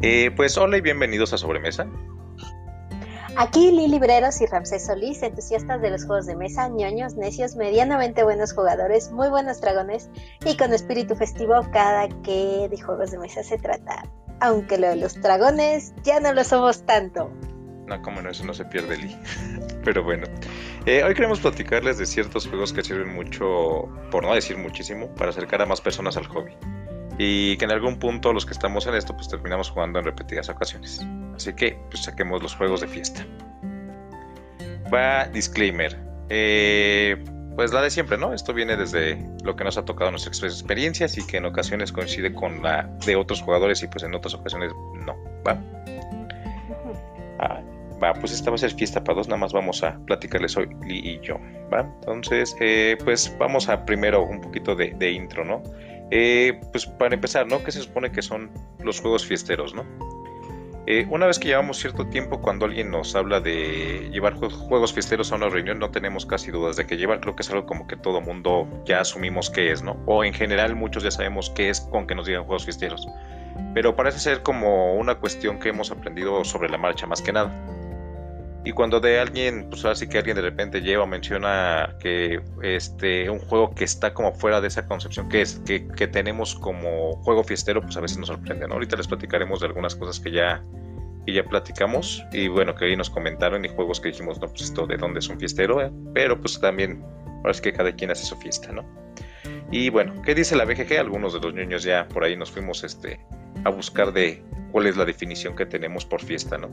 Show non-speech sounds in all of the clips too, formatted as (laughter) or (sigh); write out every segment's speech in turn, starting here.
Eh, pues hola y bienvenidos a Sobremesa. Aquí Lili Libreros y Ramsés Solís, entusiastas de los juegos de mesa, ñoños, necios, medianamente buenos jugadores, muy buenos dragones y con espíritu festivo cada que de juegos de mesa se trata. Aunque lo de los dragones ya no lo somos tanto. No, como no, eso no se pierde, Li. (laughs) Pero bueno, eh, hoy queremos platicarles de ciertos juegos que sirven mucho, por no decir muchísimo, para acercar a más personas al hobby y que en algún punto los que estamos en esto pues terminamos jugando en repetidas ocasiones. Así que pues saquemos los juegos de fiesta. Va disclaimer. Eh, pues la de siempre, ¿no? Esto viene desde lo que nos ha tocado nuestras experiencias y que en ocasiones coincide con la de otros jugadores y pues en otras ocasiones no. Va. Ah, va, pues esta va a ser fiesta para dos, nada más vamos a platicarles hoy Lee y yo, ¿va? Entonces, eh, pues vamos a primero un poquito de intro, ¿no? Eh, pues para empezar, ¿no? ¿Qué se supone que son los juegos fiesteros, ¿no? Eh, una vez que llevamos cierto tiempo, cuando alguien nos habla de llevar juegos fiesteros a una reunión, no tenemos casi dudas de que llevar, creo que es algo como que todo mundo ya asumimos que es, ¿no? O en general muchos ya sabemos qué es con que nos digan juegos fiesteros. Pero parece ser como una cuestión que hemos aprendido sobre la marcha más que nada. Y cuando de alguien, pues así que alguien de repente lleva o menciona que este un juego que está como fuera de esa concepción que es que, tenemos como juego fiestero, pues a veces nos sorprende, ¿no? Ahorita les platicaremos de algunas cosas que ya, que ya platicamos y bueno, que ahí nos comentaron y juegos que dijimos, no, pues esto de dónde es un fiestero, ¿eh? pero pues también, ahora es que cada quien hace su fiesta, ¿no? Y bueno, ¿qué dice la BGG? Algunos de los niños ya por ahí nos fuimos este, a buscar de cuál es la definición que tenemos por fiesta, ¿no?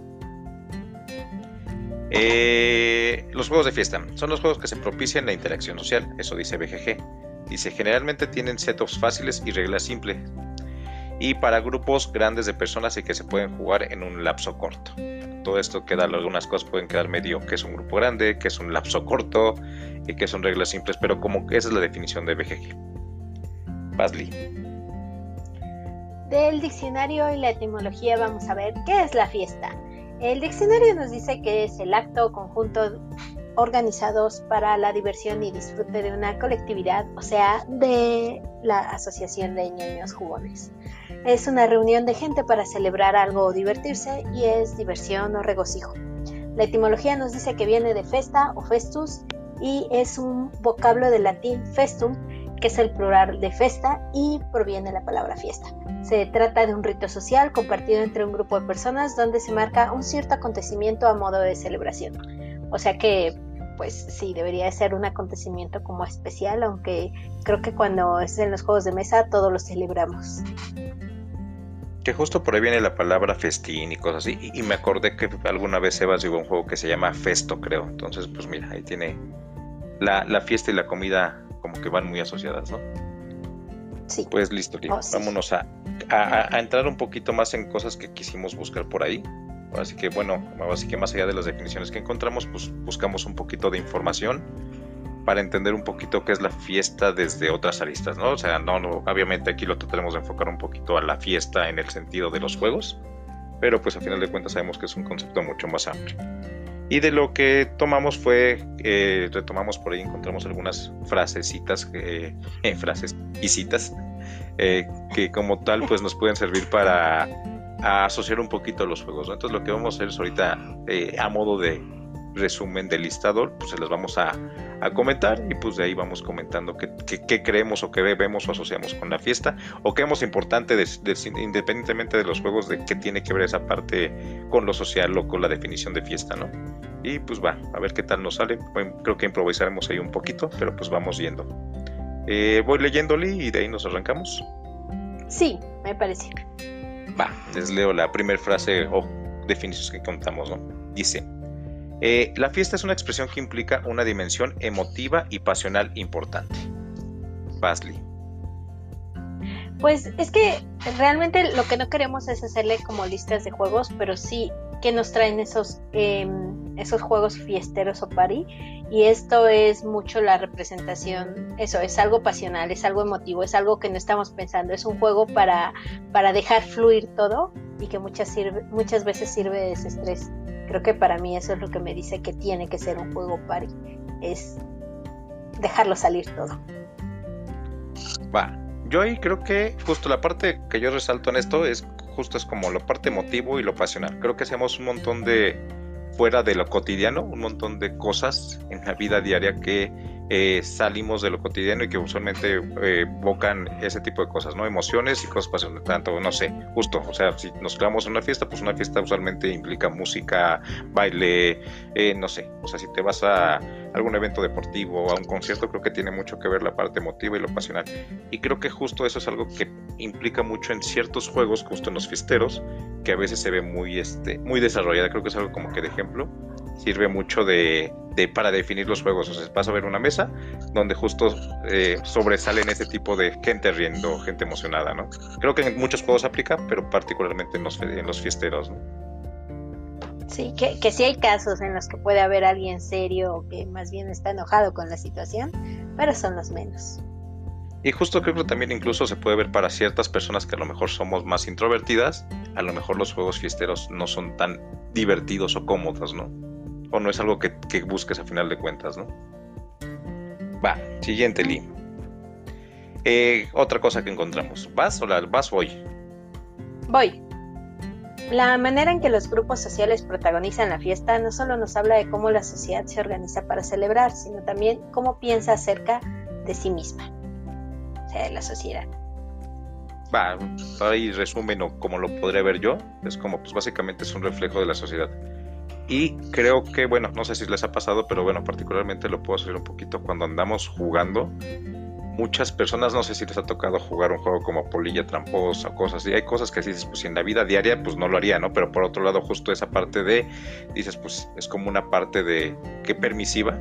Eh, los juegos de fiesta son los juegos que se propician la interacción social, eso dice BGG. Dice, generalmente tienen setups fáciles y reglas simples. Y para grupos grandes de personas y que se pueden jugar en un lapso corto. Todo esto queda, algunas cosas pueden quedar medio que es un grupo grande, que es un lapso corto y que son reglas simples, pero como que esa es la definición de BGG. Basley. Del diccionario y la etimología vamos a ver qué es la fiesta. El diccionario nos dice que es el acto o conjunto organizados para la diversión y disfrute de una colectividad, o sea, de la Asociación de Niños Jugones. Es una reunión de gente para celebrar algo o divertirse y es diversión o regocijo. La etimología nos dice que viene de festa o festus y es un vocablo del latín festum que es el plural de festa y proviene de la palabra fiesta. Se trata de un rito social compartido entre un grupo de personas donde se marca un cierto acontecimiento a modo de celebración. O sea que, pues sí, debería ser un acontecimiento como especial, aunque creo que cuando es en los juegos de mesa todos los celebramos. Que justo por ahí viene la palabra festín y cosas así. Y, me acordé que alguna vez Sebas llegó un juego que se llama Festo, creo. Entonces, pues mira, ahí tiene la, la fiesta y la comida como que van muy asociadas, ¿no? Sí. Pues listo, oh, vámonos a, a, entrar un poquito más en cosas que quisimos buscar por ahí. Así que bueno, así que más allá de las definiciones que encontramos, pues buscamos un poquito de información para entender un poquito qué es la fiesta desde otras aristas, ¿no? O sea, no, no obviamente aquí lo trataremos de enfocar un poquito a la fiesta en el sentido de los juegos, pero pues a final de cuentas sabemos que es un concepto mucho más amplio. Y de lo que tomamos fue, eh, retomamos por ahí, encontramos algunas frasecitas, eh, frases y citas, eh, que como tal pues nos pueden servir para asociar un poquito los juegos. Entonces lo que vamos a hacer es ahorita a modo de resumen del listador, pues se las vamos a, comentar y pues de ahí vamos comentando qué, creemos o qué vemos o asociamos con la fiesta o qué hemos importante independientemente de los juegos de qué tiene que ver esa parte con lo social o con la definición de fiesta, ¿no? Y pues va, a ver qué tal nos sale. creo que improvisaremos ahí un poquito, pero pues vamos yendo. Eh, voy leyéndole y de ahí nos arrancamos. Sí, me parece. Va, les leo la primera frase o definiciones que contamos, ¿no? Dice, eh, la fiesta es una expresión que implica una dimensión emotiva y pasional importante. Basley. Pues es que realmente lo que no queremos es hacerle como listas de juegos, pero sí que nos traen esos, em, esos juegos fiesteros o party. Y esto es mucho la representación, eso, es algo pasional, es algo emotivo, es algo que no estamos pensando, es un juego para, para dejar fluir todo y que muchas, sirve, muchas veces sirve de desestrés. Creo que para mí eso es lo que me dice que tiene que ser un juego party, es dejarlo salir todo. Va, yo ahí creo que justo la parte que yo resalto en esto es justo es como lo parte emotivo y lo pasional. Creo que hacemos un montón de fuera de lo cotidiano, un montón de cosas en la vida diaria que eh, salimos de lo cotidiano y que usualmente eh, evocan ese tipo de cosas, ¿no? Emociones y cosas pasan tanto, no sé, justo, o sea, si nos quedamos en una fiesta, pues una fiesta usualmente implica música, baile, eh, no sé, o sea, si te vas a algún evento deportivo a un concierto, creo que tiene mucho que ver la parte emotiva y lo pasional. Y creo que justo eso es algo que implica mucho en ciertos juegos, justo en los fiesteros, que a veces se ve muy, este, muy desarrollada, creo que es algo como que de ejemplo, sirve mucho de, para definir los juegos. O sea, vas a ver una mesa donde justo eh, sobresalen ese tipo de gente riendo, gente emocionada, ¿no? Creo que en muchos juegos aplica, pero particularmente en los, en los fiesteros, ¿no? Sí, que, que sí hay casos en los que puede haber alguien serio o que más bien está enojado con la situación, pero son los menos. Y justo creo que también incluso se puede ver para ciertas personas que a lo mejor somos más introvertidas, a lo mejor los juegos fiesteros no son tan divertidos o cómodos, ¿no? O no es algo que, busques a final de cuentas, ¿no? Va, siguiente Lee. Eh, otra cosa que encontramos. ¿Vas o la, vas hoy? Voy. La manera en que los grupos sociales protagonizan la fiesta no solo nos habla de cómo la sociedad se organiza para celebrar, sino también cómo piensa acerca de sí misma, o sea, de la sociedad. Va, ahí resumen o como lo podría ver yo, es como pues básicamente es un reflejo de la sociedad. Y creo que, bueno, no sé si les ha pasado, pero bueno, particularmente lo puedo hacer un poquito cuando andamos jugando muchas personas, no sé si les ha tocado jugar un juego como polilla tramposa o cosas así, hay cosas que dices, pues en la vida diaria pues no lo haría, ¿no? Pero por otro lado justo esa parte de, dices, pues es como una parte de, que permisiva.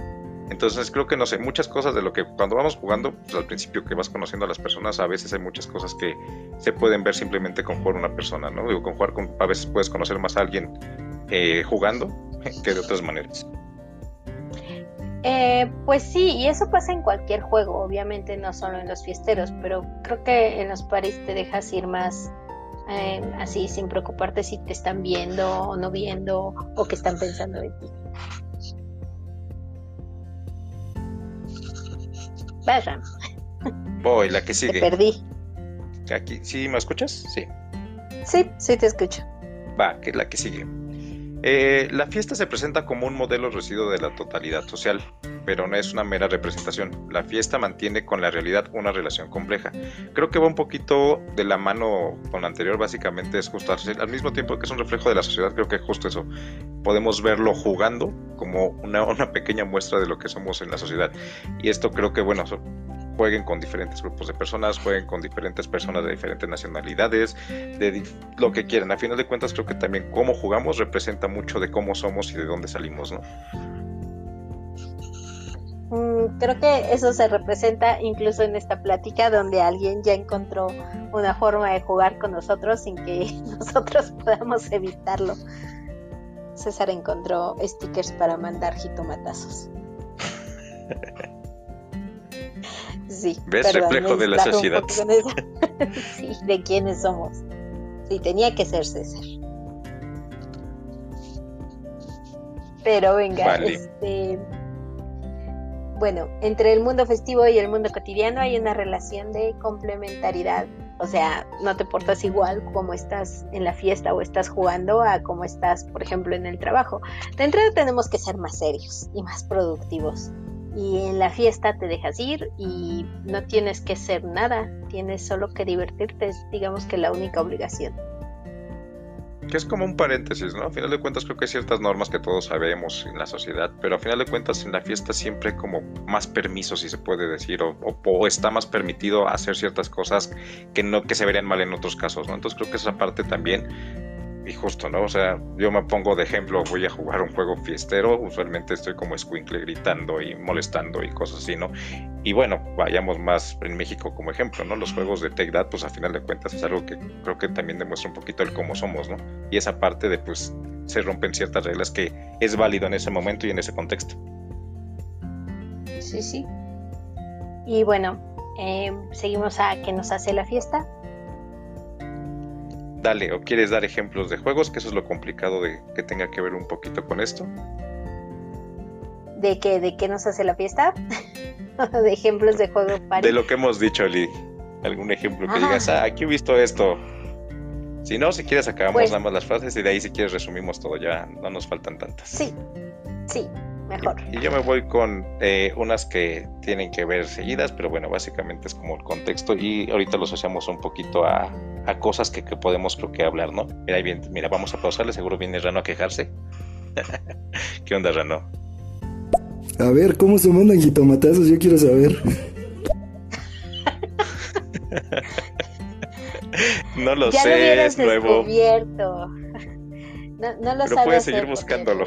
Entonces creo que no sé, muchas cosas de lo que cuando vamos jugando, pues al principio que vas conociendo a las personas, a veces hay muchas cosas que se pueden ver simplemente con jugar una persona, ¿no? Digo, con jugar con, a veces puedes conocer más a alguien eh, jugando que de otras maneras. Eh, pues sí, y eso pasa en cualquier juego, obviamente no solo en los fiesteros, pero creo que en los paris te dejas ir más eh, así, sin preocuparte si te están viendo o no viendo o que están pensando de ti. Vaya. Voy, la que sigue. Te perdí. Aquí, ¿Sí me escuchas? Sí. Sí, sí te escucho. Va, que la que sigue. Eh, la fiesta se presenta como un modelo residuo de la totalidad social, pero no es una mera representación. La fiesta mantiene con la realidad una relación compleja. Creo que va un poquito de la mano con la anterior, básicamente es justo al mismo tiempo que es un reflejo de la sociedad, creo que es justo eso. Podemos verlo jugando como una, una pequeña muestra de lo que somos en la sociedad. Y esto creo que, bueno, jueguen con diferentes grupos de personas, jueguen con diferentes personas de diferentes nacionalidades, de lo que quieran. A final de cuentas creo que también cómo jugamos representa mucho de cómo somos y de dónde salimos, ¿no? Mm, creo que eso se representa incluso en esta plática donde alguien ya encontró una forma de jugar con nosotros sin que (laughs) nosotros podamos evitarlo. César encontró stickers para mandar jitomatazos. (laughs) Sí. ¿Ves? Reflejo de la sociedad. (laughs) sí, de quiénes somos. Sí, tenía que ser César. Pero venga, este. Bueno, entre el mundo festivo y el mundo cotidiano hay una relación de complementariedad. O sea, no te portas igual como estás en la fiesta o estás jugando a como estás, por ejemplo, en el trabajo. De entrada tenemos que ser más serios y más productivos y en la fiesta te dejas ir y no tienes que hacer nada, tienes solo que divertirte, es digamos que la única obligación. Que es como un paréntesis, ¿no? A final de cuentas creo que hay ciertas normas que todos sabemos en la sociedad, pero a final de cuentas en la fiesta siempre hay como más permiso, si se puede decir, o, o, está más permitido hacer ciertas cosas que no que se verían mal en otros casos, ¿no? Entonces creo que esa parte también y justo, ¿no? O sea, yo me pongo de ejemplo, voy a jugar un juego fiestero, usualmente estoy como squinkle gritando y molestando y cosas así, ¿no? Y bueno, vayamos más en México como ejemplo, ¿no? Los juegos de Take That, pues a final de cuentas es algo que creo que también demuestra un poquito el cómo somos, ¿no? Y esa parte de, pues, se rompen ciertas reglas que es válido en ese momento y en ese contexto. Sí, sí. Y bueno, eh, seguimos a qué nos hace la fiesta dale, o quieres dar ejemplos de juegos, que eso es lo complicado de que tenga que ver un poquito con esto. ¿De qué, de qué nos hace la fiesta? (laughs) de ejemplos de juegos De lo que hemos dicho, Lee. ¿Algún ejemplo que digas, ah, aquí he visto esto? Si no, si quieres acabamos pues nada más las frases y de ahí si quieres resumimos todo, ya no nos faltan tantas. Sí, sí, mejor. Y, yo me voy con eh, unas que tienen que ver seguidas, pero bueno, básicamente es como el contexto y ahorita lo asociamos un poquito a, cosas que, podemos creo que hablar, ¿no? Mira, bien, mira, vamos a pausarle, seguro viene Rano a quejarse. (laughs) ¿Qué onda, Rano? A ver, ¿cómo se mandan jitomatazos? Yo quiero saber. no lo sé, es nuevo. (laughs) No, no lo Pero puedes seguir buscándolo.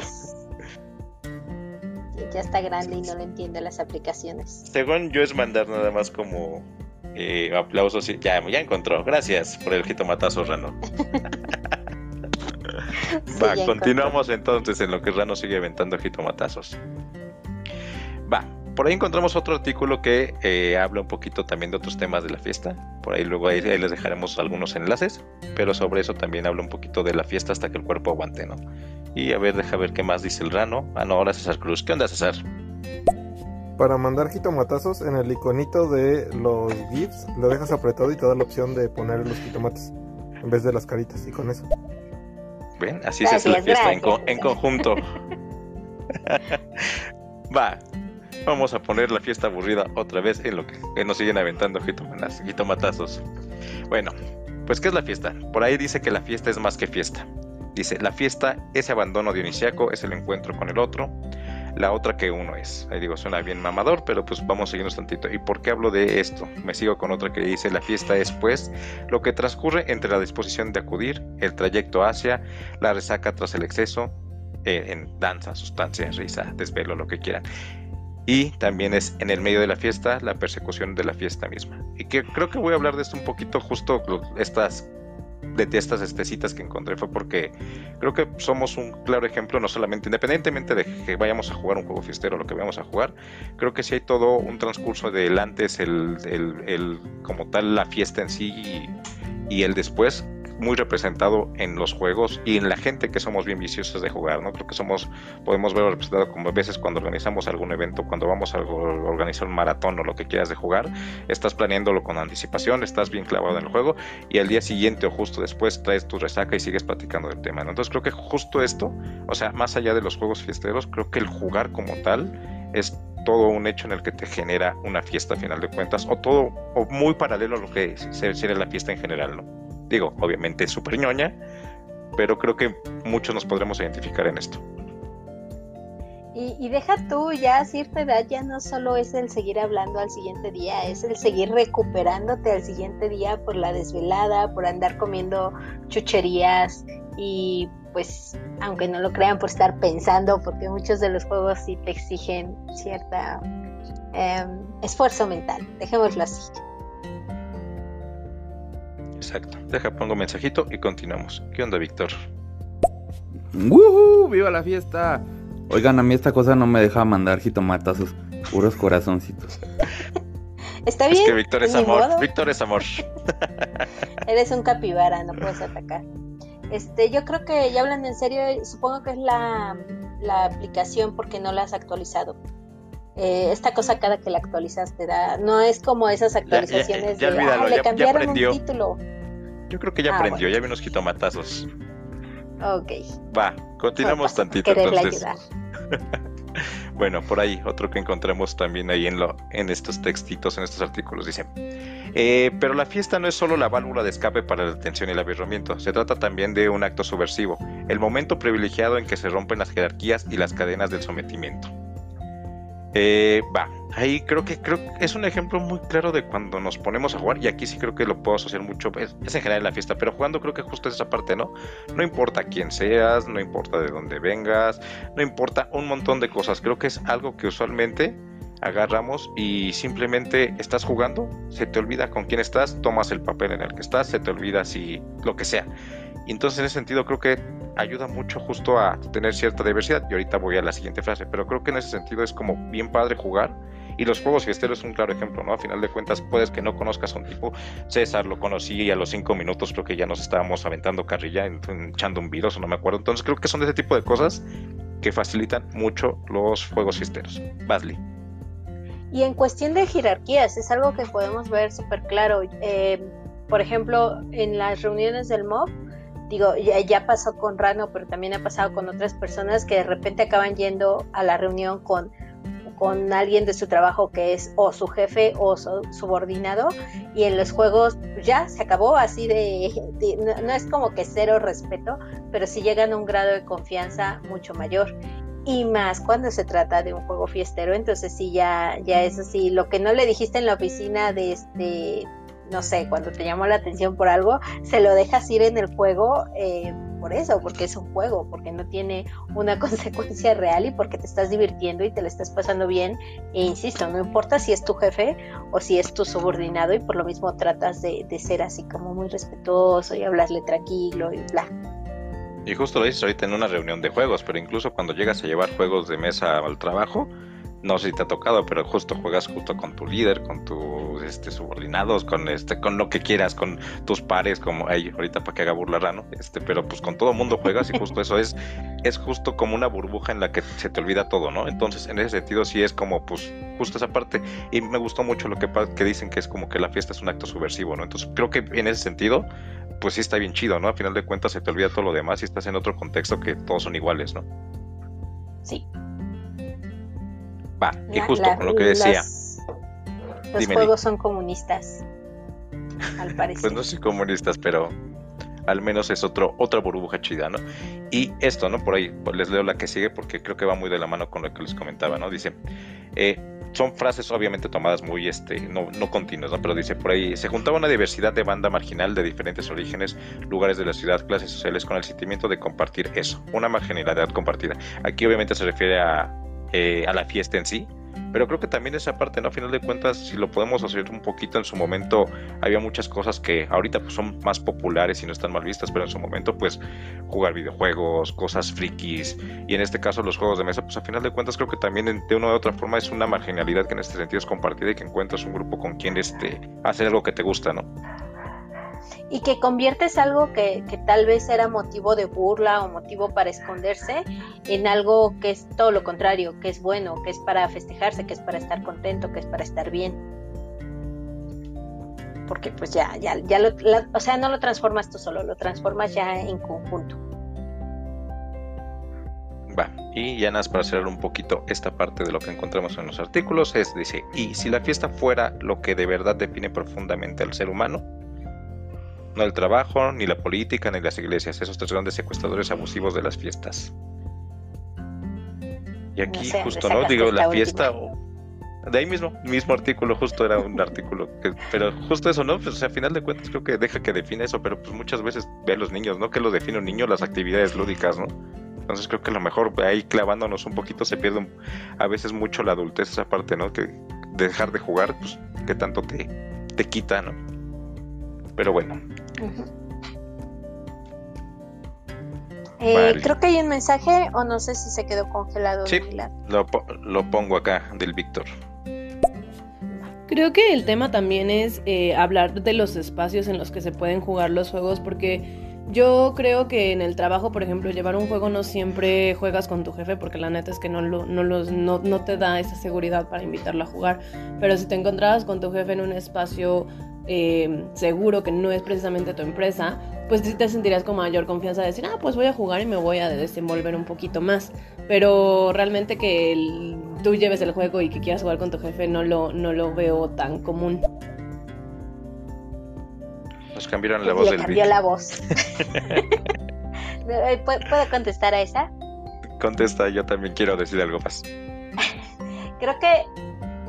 Ya está grande y no lo entiende las aplicaciones. Según yo es mandar nada más como eh, aplausos y ya, ya encontró. Gracias por el jitomatazo, Rano. (laughs) Va, continuamos entonces en lo que Rano sigue aventando jitomatazos. Va, por ahí encontramos otro artículo que eh, habla un poquito también de otros temas de la fiesta. Por ahí luego ahí, les dejaremos algunos enlaces, pero sobre eso también habla un poquito de la fiesta hasta que el cuerpo aguante, ¿no? Y a ver, deja ver qué más dice el rano. Ah, no, ahora César Cruz. ¿Qué onda, César? Para mandar jitomatazos, en el iconito de los GIFs lo dejas apretado y te da la opción de poner los jitomates en vez de las caritas y con eso. Ven, así se hace la fiesta en, en conjunto. (laughs) Va, Vamos a poner la fiesta aburrida otra vez en lo que, nos siguen aventando jitomatazos. Bueno, pues ¿qué es la fiesta? Por ahí dice que la fiesta es más que fiesta. Dice, la fiesta, ese abandono dionisiaco, es el encuentro con el otro, la otra que uno es. Ahí digo, suena bien mamador, pero pues vamos a seguirnos tantito. ¿Y por qué hablo de esto? Me sigo con otra que dice, la fiesta es pues lo que transcurre entre la disposición de acudir, el trayecto hacia, la resaca tras el exceso, eh, en danza, sustancia, risa, desvelo, lo que quieran y también es en el medio de la fiesta la persecución de la fiesta misma. Y que creo que voy a hablar de esto un poquito justo estas de estas estecitas que encontré fue porque creo que somos un claro ejemplo, no solamente independientemente de que vayamos a jugar un juego fiestero lo que vayamos a jugar, creo que sí hay todo un transcurso del antes, el, el, como tal la fiesta en sí y el después muy representado en los juegos y en la gente que somos bien viciosos de jugar, ¿no? Creo que somos, podemos verlo representado como a veces cuando organizamos algún evento, cuando vamos a organizar un maratón o lo que quieras de jugar, estás planeándolo con anticipación, estás bien clavado en el juego y al día siguiente o justo después traes tu resaca y sigues platicando del tema, Entonces creo que justo esto, o sea, más allá de los juegos fiesteros, creo que el jugar como tal es todo un hecho en el que te genera una fiesta a final de cuentas, o todo, o muy paralelo a lo que sería la fiesta en general, ¿no? Digo, obviamente es súper ñoña, pero creo que muchos nos podremos identificar en esto. Y, deja tú, ya a cierta edad ya no solo es el seguir hablando al siguiente día, es el seguir recuperándote al siguiente día por la desvelada, por andar comiendo chucherías y pues, aunque no lo crean, por estar pensando, porque muchos de los juegos sí te exigen cierta em, esfuerzo mental, dejémoslo así. Exacto. Deja, pongo mensajito y continuamos. ¿Qué onda, Víctor? ¡Woohoo! ¡Viva la fiesta! Oigan, a mí esta cosa no me deja mandar jitomatazos, puros corazoncitos. (laughs) Está bien. Es que Víctor es amor. Víctor es amor. (laughs) Eres un capibara, no puedes atacar. Este, yo creo que ya hablando en serio, supongo que es la, la aplicación porque no la has actualizado. Eh, esta cosa cada que la actualizas te da, no es como esas actualizaciones de, ah, le cambiaron un título. Yo creo que ya ah, aprendió, ya vi unos quitomatazos. Ok. Va, continuamos tantito entonces. (laughs) bueno, por ahí, otro que encontramos también ahí en, lo, en estos textitos, en estos artículos, dice, eh, pero la fiesta no es solo la válvula de escape para la detención y el aburrimiento, se trata también de un acto subversivo, el momento privilegiado en que se rompen las jerarquías y las cadenas del sometimiento. Eh, va, ahí creo que creo es un ejemplo muy claro de cuando nos ponemos a jugar y aquí sí creo que lo puedo asociar mucho, es, en general en la fiesta, pero jugando creo que justo es esa parte, ¿no? No importa quién seas, no importa de dónde vengas, no importa un montón de cosas, creo que es algo que usualmente agarramos y simplemente estás jugando, se te olvida con quién estás, tomas el papel en el que estás, se te olvida si lo que sea. Y entonces en ese sentido creo que ayuda mucho justo a tener cierta diversidad. Y ahorita voy a la siguiente frase, pero creo que en ese sentido es como bien padre jugar. Y los juegos fiesteros es un claro ejemplo, ¿no? A final de cuentas, puedes que no conozcas a un tipo. César lo conocí y a los cinco minutos creo que ya nos estábamos aventando carrilla, echando un virus, o no me acuerdo. Entonces creo que son de ese tipo de cosas que facilitan mucho los juegos fiesteros. Basley. Y en cuestión de jerarquías, es algo que podemos ver súper claro. Eh, por ejemplo, en las reuniones del MOB, digo, ya, ya, pasó con Rano, pero también ha pasado con otras personas que de repente acaban yendo a la reunión con con alguien de su trabajo que es o su jefe o su subordinado y en los juegos ya se acabó así de, no, es como que cero respeto, pero sí llegan a un grado de confianza mucho mayor. Y más cuando se trata de un juego fiestero, entonces sí ya ya es así, lo que no le dijiste en la oficina de este no sé, cuando te llamó la atención por algo, se lo dejas ir en el juego eh, por eso, porque es un juego, porque no tiene una (laughs) consecuencia real y porque te estás divirtiendo y te lo estás pasando bien. E insisto, no importa si es tu jefe o si es tu subordinado y por lo mismo tratas de, de ser así como muy respetuoso y hablarle tranquilo y bla. Y justo lo dices ahorita en una reunión de juegos, pero incluso cuando llegas a llevar juegos de mesa al trabajo, no sé si te ha tocado, pero justo juegas justo con tu líder, con tus este, subordinados, con este, con lo que quieras, con tus pares, como ay, ahorita para que haga burla rano, este, pero pues con todo mundo juegas y (laughs) justo eso es, es justo como una burbuja en la que se te olvida todo, ¿no? Entonces, en ese sentido sí es como, pues, justo esa parte. Y me gustó mucho lo que, que dicen que es como que la fiesta es un acto subversivo, ¿no? Entonces, creo que en ese sentido, pues sí está bien chido, ¿no? A final de cuentas se te olvida todo lo demás y estás en otro contexto que todos son iguales, ¿no? Sí. Va, y justo con lo que decía. los juegos son comunistas, al (laughs) parecer. pues no soy comunistas, pero al menos es otro, otra burbuja chida, ¿no? Y esto, ¿no? Por ahí pues, les leo la que sigue porque creo que va muy de la mano con lo que les comentaba, ¿no? Dice, eh, son frases obviamente tomadas muy, este, no, no continuas, ¿no? Pero dice por ahí, se juntaba una diversidad de banda marginal de diferentes orígenes, lugares de la ciudad, clases sociales, con el sentimiento de compartir eso, una marginalidad compartida. Aquí obviamente se refiere a eh, a la fiesta en sí. Pero creo que también esa parte, ¿no? A final de cuentas, si lo podemos hacer un poquito en su momento, había muchas cosas que ahorita pues, son más populares y no están mal vistas, pero en su momento, pues, jugar videojuegos, cosas frikis, y en este caso los juegos de mesa, pues a final de cuentas creo que también de una u otra forma es una marginalidad que en este sentido es compartida y que encuentras un grupo con quien este, hacer algo que te gusta, ¿no? Y que conviertes algo que, tal vez era motivo de burla o motivo para esconderse en algo que es todo lo contrario, que es bueno, que es para festejarse, que es para estar contento, que es para estar bien. Porque pues ya, ya, ya lo, o sea, no lo transformas tú solo, lo transformas ya en conjunto. Va, y ya nada para cerrar un poquito esta parte de lo que encontramos en los artículos, es, dice, y si la fiesta fuera lo que de verdad define profundamente al ser humano, no el trabajo, ni la política, ni las iglesias, esos tres grandes secuestradores abusivos de las fiestas. Y aquí justo, ¿no? Digo, la fiesta... De ahí mismo, mismo artículo, justo era un artículo, pero justo eso, ¿no? Pues a final de cuentas creo que deja que define eso, pero pues muchas veces ve a los niños, ¿no? Que lo define un niño las actividades lúdicas, ¿no? Entonces creo que a lo mejor ahí clavándonos un poquito se pierde a veces mucho la adultez, esa parte, ¿no? Que dejar de jugar, pues, que tanto te, te quita, ¿no? Pero bueno, eh, creo que hay un mensaje o no sé si se quedó congelado. Sí, lo, lo, pongo acá del Víctor. Creo que el tema también es eh, hablar de los espacios en los que se pueden jugar los juegos porque yo creo que en el trabajo, por ejemplo, llevar un juego no siempre juegas con tu jefe porque la neta es que no, no, los, no, no te da esa seguridad para invitarlo a jugar. Pero si te encontrabas con tu jefe en un espacio eh, seguro que no es precisamente tu empresa, pues sí te sentirías con mayor confianza de decir, ah, pues voy a jugar y me voy a desenvolver un poquito más. Pero realmente que tú lleves el juego y que quieras jugar con tu jefe no lo, no lo veo tan común. Nos cambiaron la voz del cambió la voz. (laughs) Eh, ¿Puedo contestar a esa? Contesta, yo también quiero decir algo más. (laughs) Creo que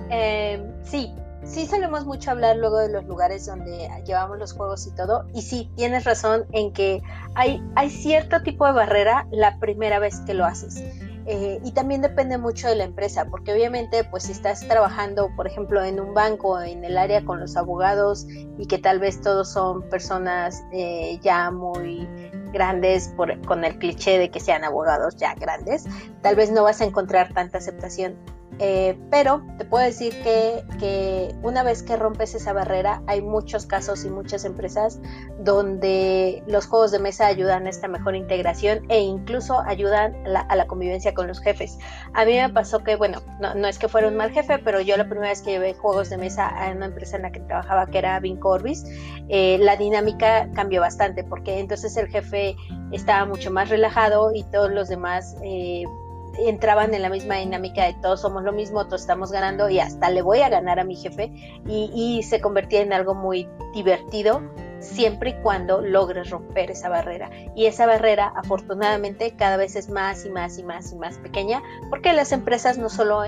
eh, sí, sí solemos mucho hablar luego de los lugares donde llevamos los juegos y todo, y sí, tienes razón en que hay, hay cierto tipo de barrera la primera vez que lo haces. Eh, y también depende mucho de la empresa, porque obviamente, pues si estás trabajando, por ejemplo, en un banco, en el área con los abogados, y que tal vez todos son personas eh, ya muy grandes, con el cliché de que sean abogados ya grandes, tal vez no vas a encontrar tanta aceptación Eh, pero te puedo decir que, que, una vez que rompes esa barrera, hay muchos casos y muchas empresas donde los juegos de mesa ayudan a esta mejor integración e incluso ayudan a la, convivencia con los jefes. A mí me pasó que, bueno, no, no, es que fuera un mal jefe, pero yo la primera vez que llevé juegos de mesa a una empresa en la que trabajaba, que era Vinco Orbis, eh, la dinámica cambió bastante porque entonces el jefe estaba mucho más relajado y todos los demás... Eh, entraban en la misma dinámica de todos somos lo mismo, todos estamos ganando y hasta le voy a ganar a mi jefe y, se convertía en algo muy divertido siempre y cuando logres romper esa barrera. Y esa barrera afortunadamente cada vez es más y más y más y más pequeña porque las empresas no solo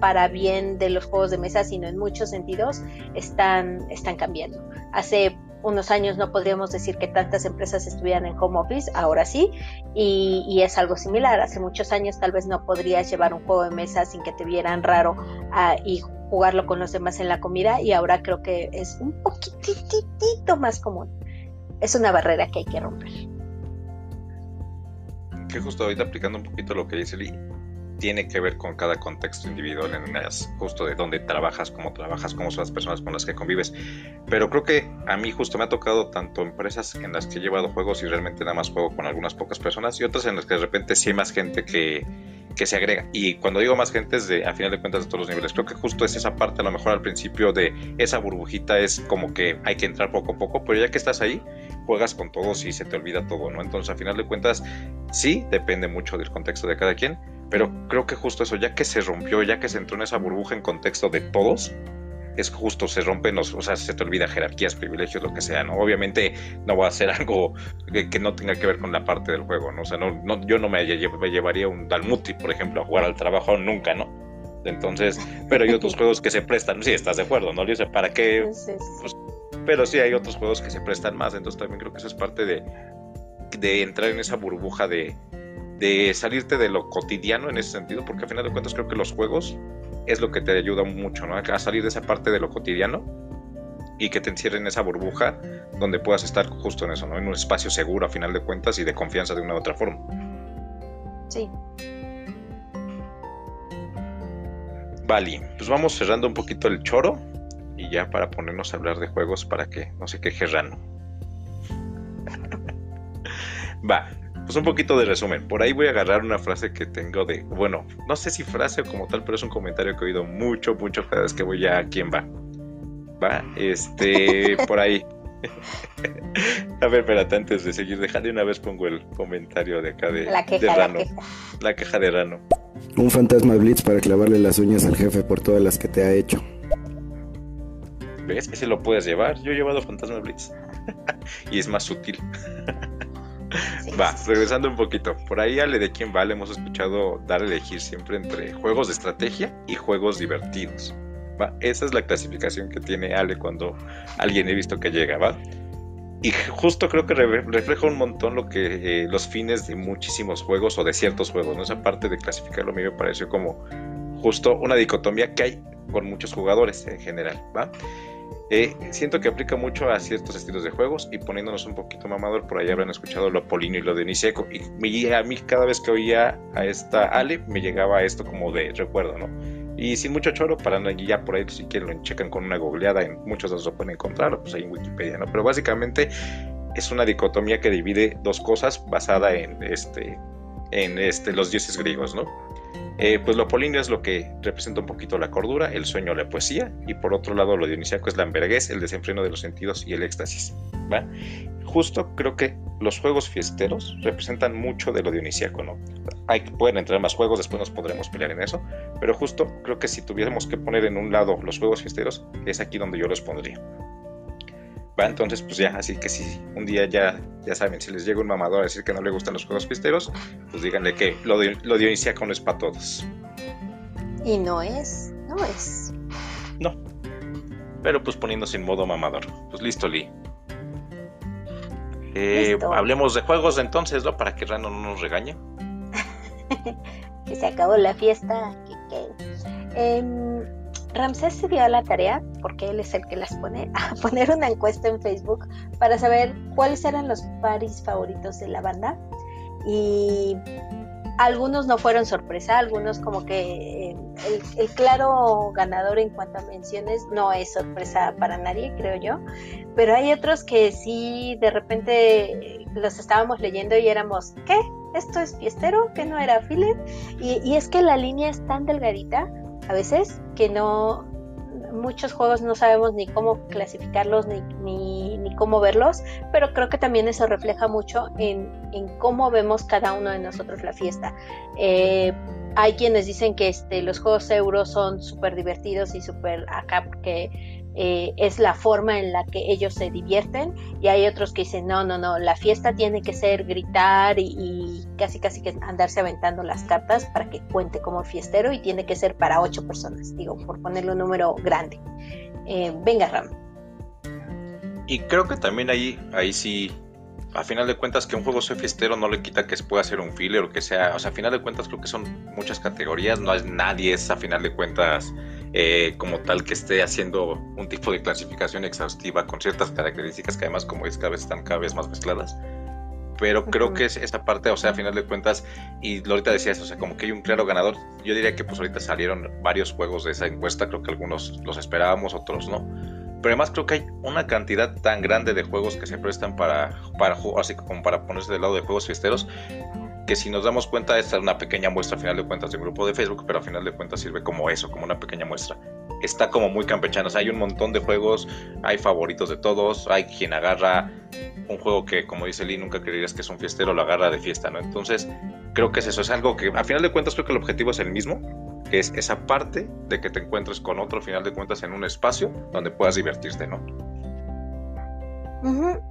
para bien de los juegos de mesa, sino en muchos sentidos están, están cambiando. Hace unos años no podríamos decir que tantas empresas estuvieran en home office, ahora sí, y, es algo similar. Hace muchos años tal vez no podrías llevar un juego de mesa sin que te vieran raro ah, y jugarlo con los demás en la comida, y ahora creo que es un poquitito más común. Es una barrera que hay que romper. Que justo ahorita aplicando un poquito lo que dice Lee, tiene que ver con cada contexto individual en las, justo de dónde trabajas, cómo trabajas, cómo son las personas con las que convives. Pero creo que a mí justo me ha tocado tanto empresas en las que he llevado juegos y realmente nada más juego con algunas pocas personas y otras en las que de repente sí hay más gente que, que se agrega. Y cuando digo más gente es de, a final de cuentas, de todos los niveles. Creo que justo es esa parte, a lo mejor al principio de esa burbujita es como que hay que entrar poco a poco, pero ya que estás ahí, juegas con todos y se te olvida todo, ¿no? Entonces, a final de cuentas, sí, depende mucho del contexto de cada quien, pero creo que justo eso, ya que se rompió, ya que se entró en esa burbuja en contexto de todos, es justo, se rompen los, o sea, se te olvida jerarquías, privilegios, lo que sea, ¿no? Obviamente no va a ser (laughs) algo que, no tenga que ver con la parte del juego, ¿no? O sea, no, no yo no me, llevaría un Dalmuti, por ejemplo, a jugar al trabajo nunca, ¿no? Entonces, pero hay otros (laughs) juegos que se prestan, sí, estás de acuerdo, ¿no? Yo sé, ¿para qué? Pues, pero sí hay otros juegos que se prestan más, entonces también creo que eso es parte de, de entrar en esa burbuja de, de salirte de lo cotidiano en ese sentido, porque al final de cuentas creo que los juegos es lo que te ayuda mucho, ¿no? A salir de esa parte de lo cotidiano y que te encierren en esa burbuja donde puedas estar justo en eso, ¿no? En un espacio seguro a final de cuentas y de confianza de una u otra forma. Sí. Vale, pues vamos cerrando un poquito el choro y ya para ponernos a hablar de juegos para que no se queje Rano. (laughs) Va, pues un poquito de resumen. Por ahí voy a agarrar una frase que tengo de, bueno, no sé si frase o como tal, pero es un comentario que he oído mucho, mucho cada vez que voy a quién va. Va, este, (laughs) por ahí. (laughs) a ver, espérate, antes de seguir, dejando una vez pongo el comentario de acá de, la queja, Rano. La queja. de Rano. Un fantasma Blitz para clavarle las uñas al jefe por todas las que te ha hecho. ¿Ves? Ese lo puedes llevar. Yo he llevado fantasma Blitz. (laughs) y es más sutil. Va, regresando un poquito. Por ahí, Ale, de quién vale, hemos escuchado dar a elegir siempre entre juegos de estrategia y juegos divertidos. ¿va? Esa es la clasificación que tiene Ale cuando alguien he visto que llega, ¿va? Y justo creo que refleja un montón lo que eh, los fines de muchísimos juegos o de ciertos juegos, ¿no? Esa parte de clasificarlo a mí me pareció como justo una dicotomía que hay con muchos jugadores en general, ¿va? Eh, siento que aplica mucho a ciertos estilos de juegos y poniéndonos un poquito mamador, por ahí habrán escuchado lo Polino y lo de Niseko. Y a mí cada vez que oía a esta Ale me llegaba esto como de recuerdo, ¿no? Y sin mucho choro, parando allí ya por ahí, si quieren lo checan con una googleada, en muchos los lo pueden encontrar, pues ahí en Wikipedia, ¿no? Pero básicamente es una dicotomía que divide dos cosas basada en este en este los dioses griegos, ¿no? Eh, pues lo apolíneo es lo que representa un poquito la cordura, el sueño, la poesía, y por otro lado lo dionisíaco es la emberguez, el desenfreno de los sentidos y el éxtasis. ¿va? Justo creo que los juegos fiesteros representan mucho de lo dionisíaco, ¿no? Hay, pueden entrar más juegos, después nos podremos pelear en eso, pero justo creo que si tuviéramos que poner en un lado los juegos fiesteros, es aquí donde yo los pondría. ¿Va? Entonces, pues ya, así que si un día ya, ya saben, si les llega un mamador a decir que no le gustan los juegos pisteros, pues díganle que lo, lo dionisíaco no es para todos. Y no es, no es. No. Pero pues poniéndose en modo mamador. Pues listo, Lee. Eh, hablemos de juegos entonces, ¿no? Para que Rano no nos regañe. (laughs) que se acabó la fiesta. Que, em, Ramsés se dio a la tarea, porque él es el que las pone, (laughs) a poner una encuesta en Facebook para saber cuáles eran los paris favoritos de la banda. Y algunos no fueron sorpresa, algunos como que el, el, claro ganador en cuanto a menciones no es sorpresa para nadie, creo yo. Pero hay otros que sí, de repente los estábamos leyendo y éramos, ¿qué? ¿Esto es fiestero? ¿Que no era? Y, y es que la línea es tan delgadita a veces que no, muchos juegos no sabemos ni cómo clasificarlos ni, ni, ni, cómo verlos, pero creo que también eso refleja mucho en, en cómo vemos cada uno de nosotros la fiesta. Eh, hay quienes dicen que este, los juegos euros son súper divertidos y súper acá porque eh, es la forma en la que ellos se divierten y hay otros que dicen no, no, no, la fiesta tiene que ser gritar y, casi casi que andarse aventando las cartas para que cuente como fiestero y tiene que ser para ocho personas, digo, por ponerle un número grande. Eh, venga, Ram. Y creo que también ahí, ahí sí a final de cuentas que un juego sea fiestero no le quita que pueda ser un filler o que sea, o sea, a final de cuentas creo que son muchas categorías, no es nadie es a final de cuentas eh, como tal que esté haciendo un tipo de clasificación exhaustiva con ciertas características que además como es cada vez están cada vez más mezcladas. Pero creo uh -huh. que es esa parte, o sea, a final de cuentas, y ahorita decías, o sea, como que hay un claro ganador. Yo diría que pues ahorita salieron varios juegos de esa encuesta, creo que algunos los esperábamos, otros no pero además creo que hay una cantidad tan grande de juegos que se prestan para, para así como para ponerse del lado de juegos fiesteros, que si nos damos cuenta esta es una pequeña muestra a final de cuentas de un grupo de Facebook, pero a final de cuentas sirve como eso, como una pequeña muestra. Está como muy campechano, o sea, hay un montón de juegos, hay favoritos de todos, hay quien agarra un juego que, como dice Lee, nunca creerías que es un fiestero, lo agarra de fiesta, ¿no? Entonces, creo que es eso, es algo que a final de cuentas creo que el objetivo es el mismo, que es esa parte de que te encuentres con otro, final de cuentas, en un espacio donde puedas divertirte, ¿no?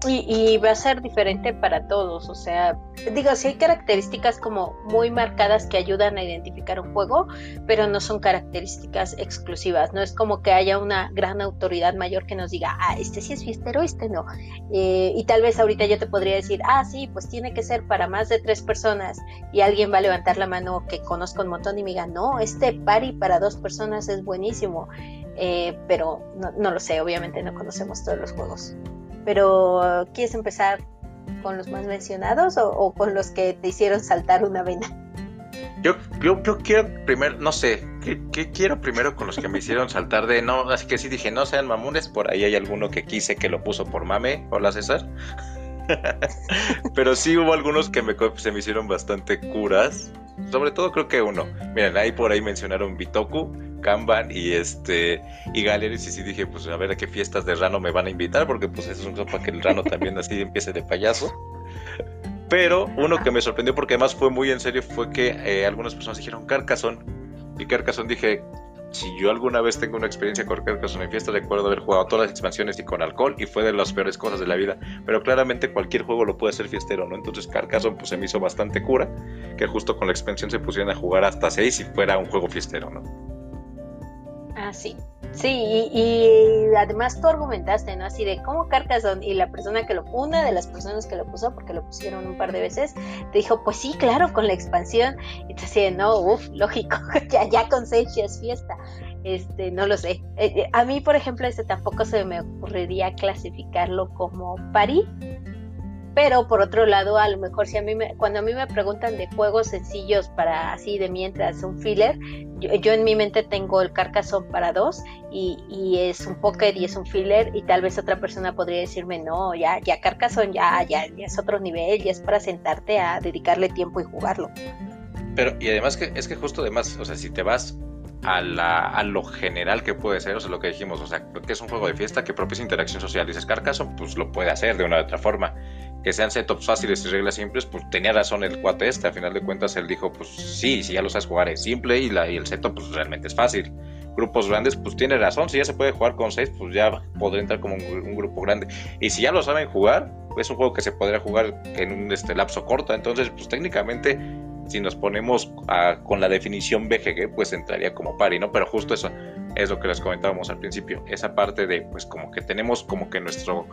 Y, y, va a ser diferente para todos, o sea, digo, sí hay características como muy marcadas que ayudan a identificar un juego, pero no son características exclusivas, no es como que haya una gran autoridad mayor que nos diga, ah, este sí es fiestero, este no, eh, y tal vez ahorita yo te podría decir, ah, sí, pues tiene que ser para más de tres personas, y alguien va a levantar la mano que conozco un montón y me diga, no, este party para dos personas es buenísimo, eh, pero no lo sé, obviamente no conocemos todos los juegos. Pero, ¿quieres empezar con los más mencionados o, con los que te hicieron saltar una vena? Yo, yo, yo quiero primero, no sé, ¿qué, ¿qué, quiero primero con los que me hicieron saltar de no? Así que sí dije, no sean mamones, por ahí hay alguno que quise que lo puso por mame. Hola César. (laughs) Pero sí hubo algunos que se me hicieron bastante curas. Sobre todo creo que uno. Miren, ahí por ahí mencionaron Bitoku, Kanban y este y Galeries y sí dije, pues a ver a qué fiestas de Rano me van a invitar, porque pues eso es un para que el Rano también así empiece de payaso. Pero uno que me sorprendió porque además fue muy en serio fue que eh, algunas personas dijeron Carcassonne y Carcassonne dije, si yo alguna vez tengo una experiencia con Carcassonne en fiesta, recuerdo haber jugado todas las expansiones y con alcohol y fue de las peores cosas de la vida. Pero claramente cualquier juego lo puede hacer fiestero, ¿no? Entonces Carcassonne pues se me hizo bastante cura que justo con la expansión se pusieran a jugar hasta 6 y fuera un juego fiestero, ¿no? Ah, sí. Sí, y, y, además tú argumentaste, ¿no? Así de cómo Carcassonne y la persona que lo, una de las personas que lo puso, porque lo pusieron un par de veces, te dijo, pues sí, claro, con la expansión. Y te decía, no, uff, lógico, (laughs) ya, ya con seis ya es fiesta. Este, no lo sé. Eh, a mí, por ejemplo, este tampoco se me ocurriría clasificarlo como party, pero por otro lado, a lo mejor si a mí me, cuando a mí me preguntan de juegos sencillos para así de mientras un filler, yo, yo en mi mente tengo el Carcassonne para dos y, y, es un pocket y es un filler y tal vez otra persona podría decirme no, ya, ya Carcassonne ya, ya, ya es otro nivel, ya es para sentarte a dedicarle tiempo y jugarlo. Pero y además que es que justo además, o sea, si te vas a, la, a, lo general que puede ser, o sea, lo que dijimos, o sea, que es un juego de fiesta que propicia interacción social. Dices Carcassonne, pues lo puede hacer de una u otra forma que sean setups fáciles y reglas simples, pues tenía razón el cuate este. A final de cuentas, él dijo, pues sí, si ya lo sabes jugar es simple y, el setup pues realmente es fácil. Grupos grandes, pues tiene razón. Si ya se puede jugar con seis, pues ya podría entrar como un, grupo grande. Y si ya lo saben jugar, es un juego que se podría jugar en un este, lapso corto. Entonces, pues técnicamente, si nos ponemos con la definición BGG, pues entraría como pari, ¿no? Pero justo eso es lo que les comentábamos al principio. Esa parte de, pues como que tenemos como que nuestro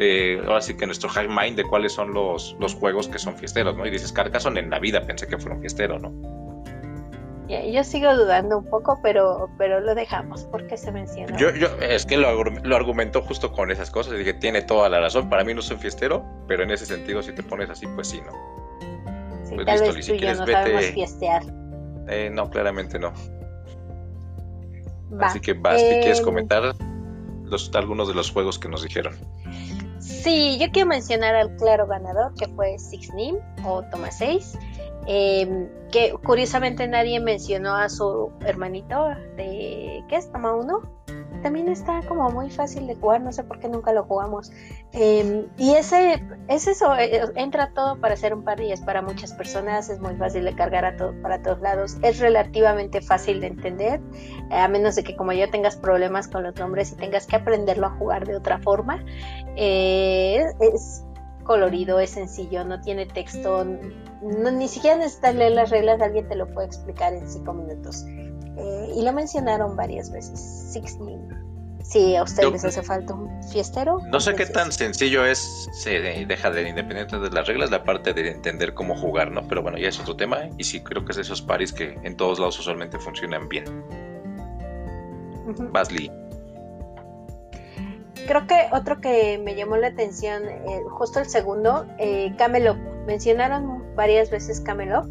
eh, ahora sí que nuestro high mind de cuáles son los, los juegos que son fiesteros, ¿no? Y dices, Carcassonne en la vida pensé que fuera un fiestero, ¿no? Yo sigo dudando un poco, pero, pero lo dejamos porque se menciona. Yo, yo es que lo, lo argumentó justo con esas cosas. Dije, tiene toda la razón. Para mí no un fiestero, pero en ese sentido, si te pones así, pues sí, ¿no? Sí, pues tal listo, vez tú si y yo no vete... sabemos fiestear. Eh, no, claramente no. Va. Así que Basti, ¿quieres Em, comentar los, algunos de los juegos que nos dijeron? Sí, yo quiero mencionar al claro ganador que fue Six Nim o Toma 6, que curiosamente nadie mencionó a su hermanito de ¿qué es? Toma 1. También está como muy fácil de jugar, no sé por qué nunca lo jugamos. Eh, y ese es eso, eh, entra todo para hacer un par y es para muchas personas, es muy fácil de cargar a to para todos lados, es relativamente fácil de entender, eh, a menos de que como yo tengas problemas con los nombres y tengas que aprenderlo a jugar de otra forma. Eh, es colorido, es sencillo, no tiene texto, no, ni siquiera necesitas leer las reglas, alguien te lo puede explicar en cinco minutos. Eh, y lo mencionaron varias veces, Sixteen. Si a ustedes les hace falta un fiestero. No sé qué tan sencillo es, se deja de independiente de las reglas, la parte de entender cómo jugar, ¿no? Pero bueno, ya es otro tema. Y sí, creo que es de esos paris que en todos lados usualmente funcionan bien. Basley. Creo que otro que me llamó la atención, eh, justo el segundo, eh, Camelot. Mencionaron varias veces Camelot.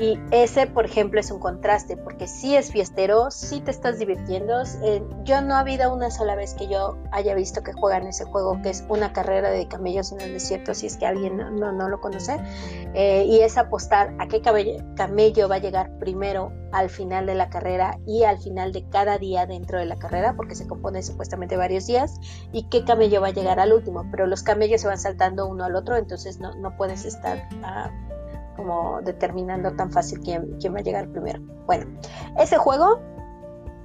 Y ese, por ejemplo, es un contraste, porque sí es fiestero, sí te estás divirtiendo. Eh, yo no ha habido una sola vez que yo haya visto que juegan ese juego, que es una carrera de camellos en el desierto, si es que alguien no, no, lo conoce. Eh, y es apostar a qué camello, camello va a llegar primero al final de la carrera y al final de cada día dentro de la carrera, porque se compone supuestamente varios días, y qué camello va a llegar al último. Pero los camellos se van saltando uno al otro, entonces no, no puedes estar... como determinando tan fácil quién, quién, va a llegar primero. Bueno, ese juego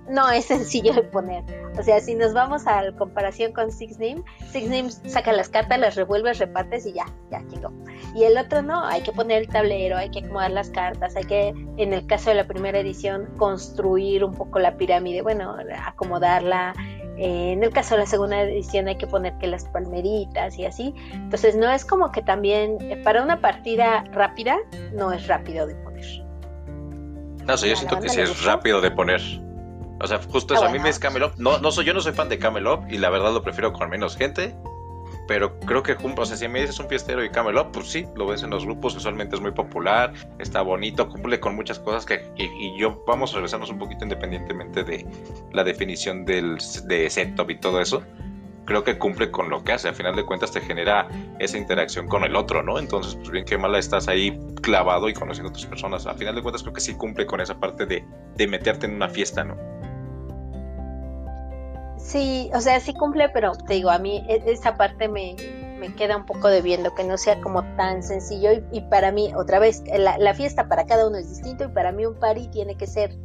no es sencillo de poner. O sea, si nos vamos a la comparación con Six Name, Six Name saca las cartas, las revuelves, repartes y ya, ya chingó. Y el otro no, hay que poner el tablero, hay que acomodar las cartas, hay que, en el caso de la primera edición, construir un poco la pirámide, bueno, acomodarla. Eh, en el caso de la segunda edición hay que poner que las palmeritas y así. Entonces no es como que también eh, para una partida rápida no es rápido de poner. No sé, yo siento que sí es rápido de poner. O sea, justo eso, ah, bueno. a mí me es Camelot. No, no soy, yo no soy fan de Camelot y la verdad lo prefiero con menos gente. Pero creo que, o sea, si me dices un fiestero y Camelot, pues sí, lo ves en los grupos, usualmente es muy popular, está bonito, cumple con muchas cosas que, y, y yo vamos a regresarnos un poquito independientemente de la definición del, de setup y todo eso. Creo que cumple con lo que hace, al final de cuentas te genera esa interacción con el otro, ¿no? Entonces, pues bien que mala estás ahí clavado y conociendo a otras personas. Al final de cuentas creo que sí cumple con esa parte de, de meterte en una fiesta, ¿no? Sí, o sea, sí cumple, pero te digo, a mí esa parte me, me queda un poco debiendo, que no sea como tan sencillo. Y, para mí, otra vez, la, la, fiesta para cada uno es distinto y para mí un party tiene que ser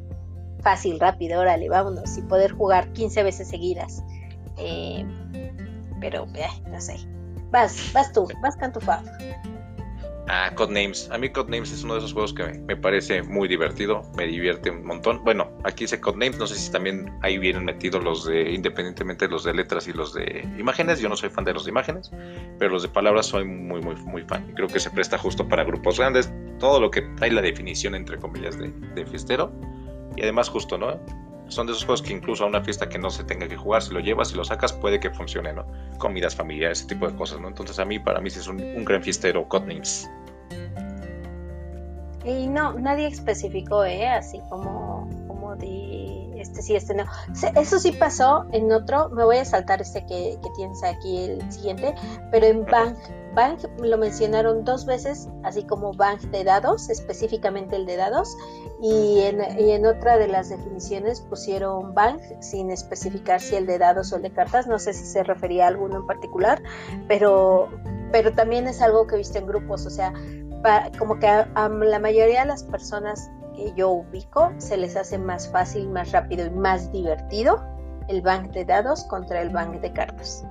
fácil, rápido, órale, vámonos, y poder jugar 15 veces seguidas. Eh, pero, eh, no sé. Vas, vas tú, vas con tu fab. Ah, Codenames. A mí Codenames es uno de esos juegos que me, parece muy divertido, me divierte un montón. Bueno, aquí dice Codenames, no sé si también ahí vienen metidos los de, independientemente los de letras y los de imágenes. Yo no soy fan de los de imágenes, pero los de palabras soy muy, muy, muy fan. Creo que se presta justo para grupos grandes, todo lo que trae la definición, entre comillas, de, de fiestero. Y además justo, ¿no? Son de esos juegos que incluso a una fiesta que no se tenga que jugar, si lo llevas y lo sacas, puede que funcione, ¿no? Comidas familiares, ese tipo de cosas, ¿no? Entonces a mí, para mí sí es un, gran fiestero, Codenames. Y no, nadie especificó, ¿eh? Así como, como de este sí, este no. Eso sí pasó en otro, me voy a saltar este que, que tienes aquí, el siguiente, pero en Bank, Bank lo mencionaron dos veces, así como Bank de dados, específicamente el de dados, y en, y en otra de las definiciones pusieron Bank sin especificar si el de dados o el de cartas, no sé si se refería a alguno en particular, pero, pero también es algo que he visto en grupos, o sea, Pa, como que a, a, la mayoría de las personas que yo ubico se les hace más fácil, más rápido y más divertido el bank de dados contra el bank de cartas.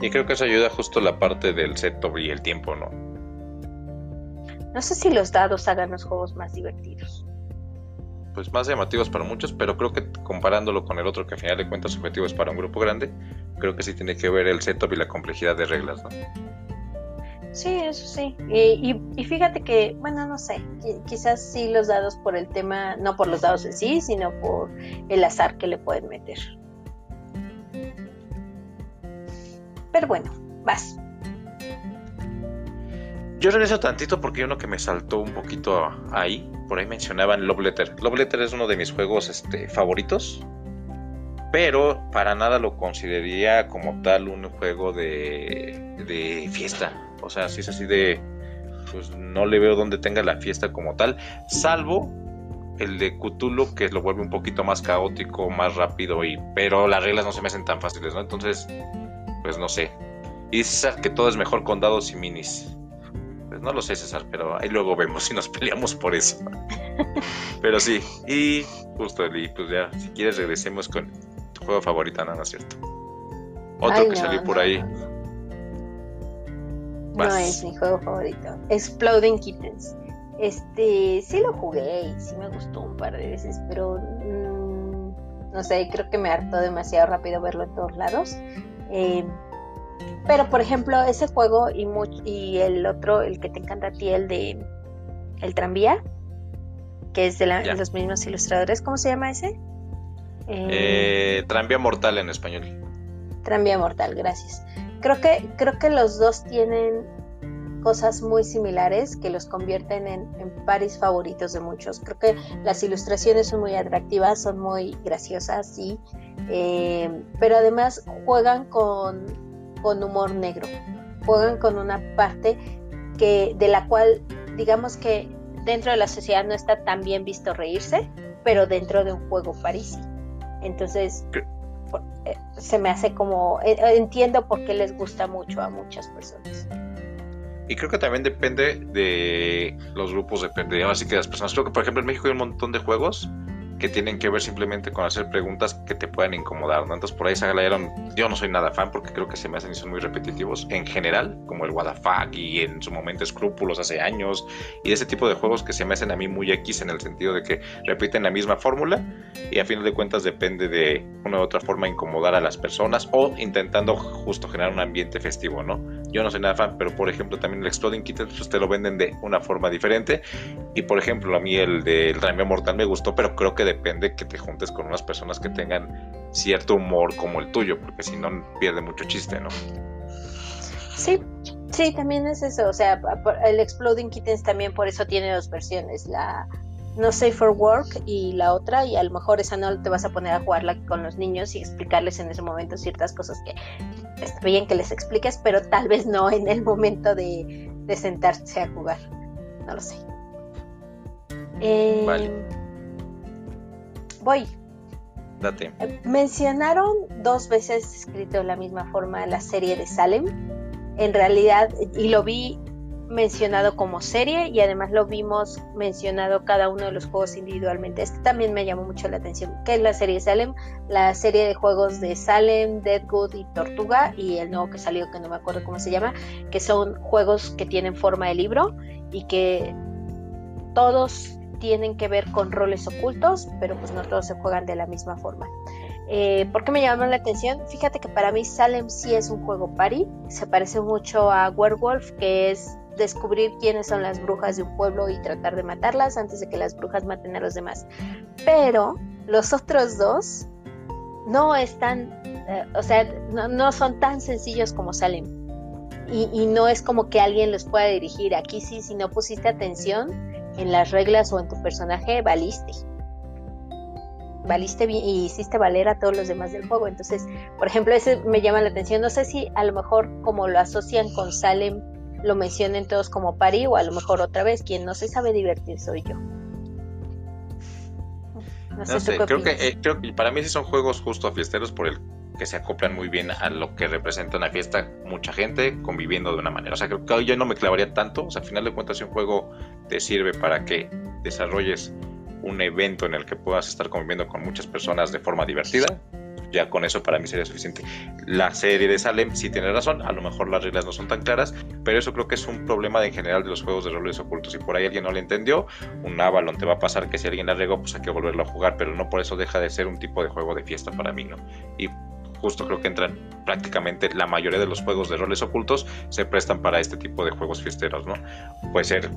Y creo que eso ayuda justo la parte del setup y el tiempo, ¿no? No sé si los dados hagan los juegos más divertidos. Pues más llamativos para muchos, pero creo que comparándolo con el otro que al final de cuentas objetivo es para un grupo grande, creo que sí tiene que ver el setup y la complejidad de reglas, ¿no? Sí, eso sí. Y, y, y, fíjate que, bueno, no sé, quizás sí los dados por el tema, no por los dados en sí, sino por el azar que le pueden meter. Pero bueno, vas. Yo regreso tantito porque hay uno que me saltó un poquito ahí. Por ahí mencionaban Love Letter. Love Letter es uno de mis juegos este, favoritos. Pero para nada lo consideraría como tal un juego de, de fiesta. O sea, si es así de. Pues no le veo dónde tenga la fiesta como tal. Salvo el de Cthulhu, que lo vuelve un poquito más caótico, más rápido. y Pero las reglas no se me hacen tan fáciles, ¿no? Entonces, pues no sé. Y César que todo es mejor con dados y minis. Pues no lo sé, César, pero ahí luego vemos si nos peleamos por eso. (laughs) pero sí, y justo, Eli, pues ya, si quieres regresemos con tu juego favorito, no, no es cierto. Otro Ay, que no, salió por ahí. No, No es mi juego favorito. Exploding Kittens. Este, sí lo jugué y sí me gustó un par de veces, pero mm, no sé, creo que me hartó demasiado rápido verlo en todos lados. Eh, pero por ejemplo, ese juego y, much- y el otro, el que te encanta a ti, el de El tranvía, que es de la- los mismos ilustradores, ¿cómo se llama ese? Eh, Eh, Tranvía Mortal en español. Tranvía Mortal, gracias. Creo que, creo que los dos tienen cosas muy similares que los convierten en, en paris favoritos de muchos. Creo que las ilustraciones son muy atractivas, son muy graciosas, sí, eh, pero además juegan con, con humor negro, juegan con una parte que de la cual digamos que dentro de la sociedad no está tan bien visto reírse, pero dentro de un juego París. Entonces, se me hace como eh, eh, entiendo por qué les gusta mucho a muchas personas. Y creo que también depende de los grupos, depende así que las personas. Creo que, por ejemplo, en México hay un montón de juegos que tienen que ver simplemente con hacer preguntas que te puedan incomodar, ¿no? Entonces por ahí salieron, yo no soy nada fan porque creo que se me hacen y son muy repetitivos en general, como el fuck y en su momento Escrúpulos hace años, y ese tipo de juegos que se me hacen a mí muy X en el sentido de que repiten la misma fórmula y a final de cuentas depende de una u otra forma incomodar a las personas o intentando justo generar un ambiente festivo, ¿no? Yo no soy nada fan, pero por ejemplo también el Exploding Kittens pues te lo venden de una forma diferente y por ejemplo a mí el del Ramiro Mortal me gustó, pero creo que depende que te juntes con unas personas que tengan cierto humor como el tuyo, porque si no pierde mucho chiste, ¿no? Sí, sí, también es eso. O sea, el Exploding Kittens también por eso tiene dos versiones. La No Safe for Work y la otra, y a lo mejor esa no te vas a poner a jugarla con los niños y explicarles en ese momento ciertas cosas que está bien que les expliques, pero tal vez no en el momento de, de sentarse a jugar. No lo sé. Eh, Vale. Voy. Date. Eh, Mencionaron dos veces escrito de la misma forma la serie de Salem. En realidad, y lo vi mencionado como serie y además lo vimos mencionado cada uno de los juegos individualmente. Este también me llamó mucho la atención. ¿Qué es la serie de Salem? La serie de juegos de Salem, Deadwood y Tortuga y el nuevo que salió que no me acuerdo cómo se llama, que son juegos que tienen forma de libro y que todos tienen que ver con roles ocultos, pero pues no todos se juegan de la misma forma. Eh, ¿Por qué me llamó la atención? Fíjate que para mí Salem sí es un juego party, se parece mucho a Werewolf, que es descubrir quiénes son las brujas de un pueblo y tratar de matarlas antes de que las brujas maten a los demás. Pero los otros dos no están, eh, o sea, no, son tan sencillos como Salem. Y, y no es como que alguien los pueda dirigir. Aquí sí, si no pusiste atención, en las reglas o en tu personaje valiste. Valiste bien y hiciste valer a todos los demás del juego. Entonces, por ejemplo, ese me llama la atención. No sé si a lo mejor como lo asocian con Salem, lo mencionen todos como pari o a lo mejor otra vez, quien no se sabe divertir soy yo. No sé, No ¿tú sé, qué creo que, eh, creo que para mí sí son juegos justo fiesteros por el que se acoplan muy bien a lo que representa una fiesta, mucha gente conviviendo de una manera. O sea, creo que yo no me clavaría tanto. O sea, al final de cuentas, si un juego te sirve para que desarrolles un evento en el que puedas estar conviviendo con muchas personas de forma divertida, ya con eso para mí sería suficiente. La serie de Salem sí tiene razón, a lo mejor las reglas no son tan claras, pero eso creo que es un problema en general de los juegos de roles ocultos. Si por ahí alguien no lo entendió, un Avalon te va a pasar que si alguien la regó, pues hay que volverlo a jugar, pero no por eso deja de ser un tipo de juego de fiesta para mí, ¿no? Y justo creo que entran prácticamente la mayoría de los juegos de roles ocultos se prestan para este tipo de juegos fiesteros, ¿no? Puede ser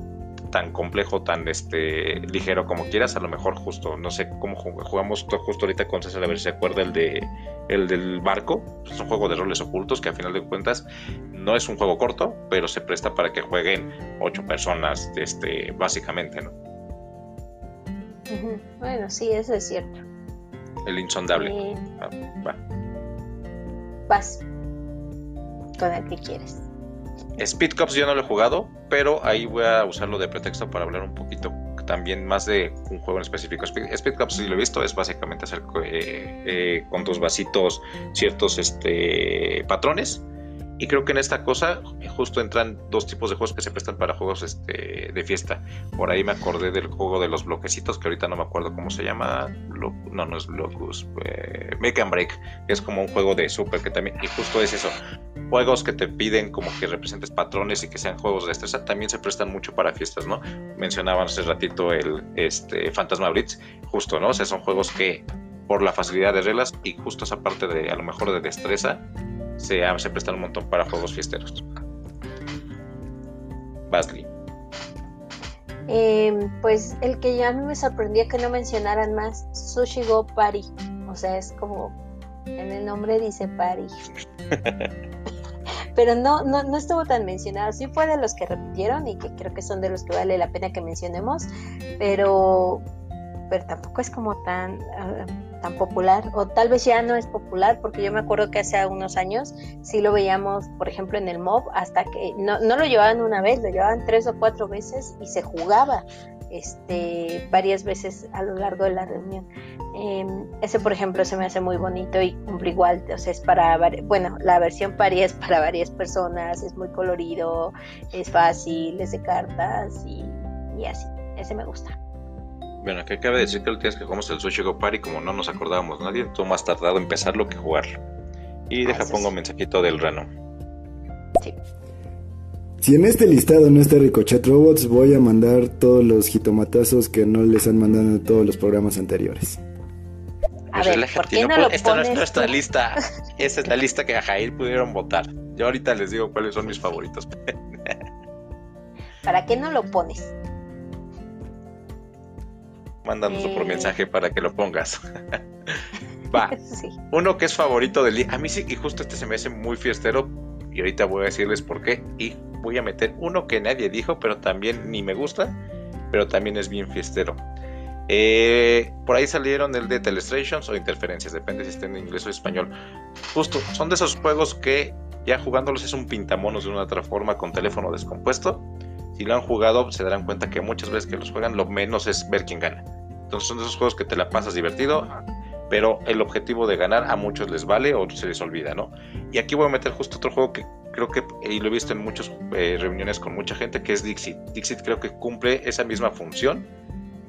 tan complejo, tan este ligero como quieras, a lo mejor justo, no sé cómo jugamos justo ahorita con César, a ver si se acuerda el de el del barco, es un juego de roles ocultos que a final de cuentas no es un juego corto, pero se presta para que jueguen ocho personas, este, básicamente, ¿no? Bueno, sí, eso es cierto. El insondable. Eh, Ah, va. vas con el que quieres. Speed Cups yo no lo he jugado, pero ahí voy a usarlo de pretexto para hablar un poquito también más de un juego en específico. Speed, Speed Cups, si lo he visto, es básicamente hacer eh, eh, con tus vasitos ciertos este, patrones. Y creo que en esta cosa justo entran dos tipos de juegos que se prestan para juegos este, de fiesta. Por ahí me acordé del juego de los bloquecitos, que ahorita no me acuerdo cómo se llama. No, no es Locus. Eh, Make and Break, es como un juego de super que también. Y justo es eso. Juegos que te piden como que representes patrones y que sean juegos de destreza también se prestan mucho para fiestas, ¿no? Mencionaban hace ratito el este, Fantasma Blitz, justo, ¿no? O sea, son juegos que por la facilidad de reglas y justo esa parte de a lo mejor de destreza se, se prestan un montón para juegos fiesteros. Basley. Eh, pues el que ya a mí me sorprendió que no mencionaran más Sushi Go Party. O sea, es como en el nombre dice Party. (laughs) Pero no, no, no estuvo tan mencionado. Sí fue de los que repitieron y que creo que son de los que vale la pena que mencionemos. Pero, pero tampoco es como tan, ah, tan popular. O tal vez ya no es popular porque yo me acuerdo que hace unos años sí lo veíamos, por ejemplo, en el MOB, hasta que no, no lo llevaban una vez, lo llevaban tres o cuatro veces y se jugaba este, varias veces a lo largo de la reunión. Eh, ese, por ejemplo, se me hace muy bonito y cumple igual, o sea, es para, bueno, la versión pari es para varias personas, es muy colorido, es fácil, es de cartas y, y así, ese me gusta. Bueno, que cabe decir que el día que jugamos el Sushi Go Party, como no nos acordábamos nadie, tú más tardado empezarlo que jugarlo. Y deja pongo un mensajito del Reno. Sí. Si en este listado no está Ricochet Robots, voy a mandar todos los jitomatazos que no les han mandado en todos los programas anteriores. A ver, ¿por qué no puedo- lo esta no es nuestra tú? lista. (laughs) Esta es la lista que a Jair pudieron votar. Yo ahorita les digo cuáles son mis favoritos. ¿Para qué no lo pones? Mándanos por Eh. mensaje para que lo pongas. (laughs) Va, (laughs) sí. uno que es favorito del día. A mí sí, y justo este se me hace muy fiestero. Y ahorita voy a decirles por qué. Y voy a meter uno que nadie dijo, pero también ni me gusta. Pero también es bien fiestero. Eh, por ahí salieron el de Telestrations o Interferencias, depende si está en inglés o español. Justo, son de esos juegos que ya jugándolos es un pintamonos de una otra forma con teléfono descompuesto. Si lo han jugado, se darán cuenta que muchas veces que los juegan, lo menos es ver quién gana. Entonces son de esos juegos que te la pasas divertido, pero el objetivo de ganar a muchos les vale o se les olvida, ¿no? Y aquí voy a meter justo otro juego que creo que, y lo he visto en muchas eh, reuniones con mucha gente, que es Dixit. Dixit creo que cumple esa misma función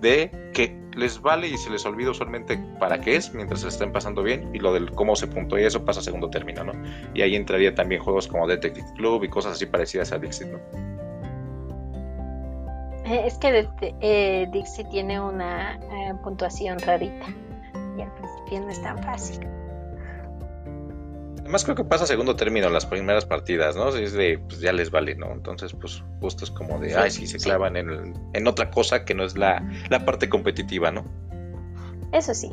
de que les vale y se les olvida usualmente para qué es mientras se estén pasando bien y lo del cómo se puntuó y eso pasa a segundo término, ¿no? Y ahí entraría también juegos como Detective Club y cosas así parecidas a Dixit, ¿no? Eh, Es que eh, Dixie tiene una eh, puntuación rarita y al principio no es tan fácil. Además creo que pasa segundo término en las primeras partidas, ¿no? Es de, pues ya les vale, ¿no? Entonces, pues justo es como de, Sí, ay, sí, se sí. clavan en, en otra cosa que no es la, la parte competitiva, ¿no? Eso sí.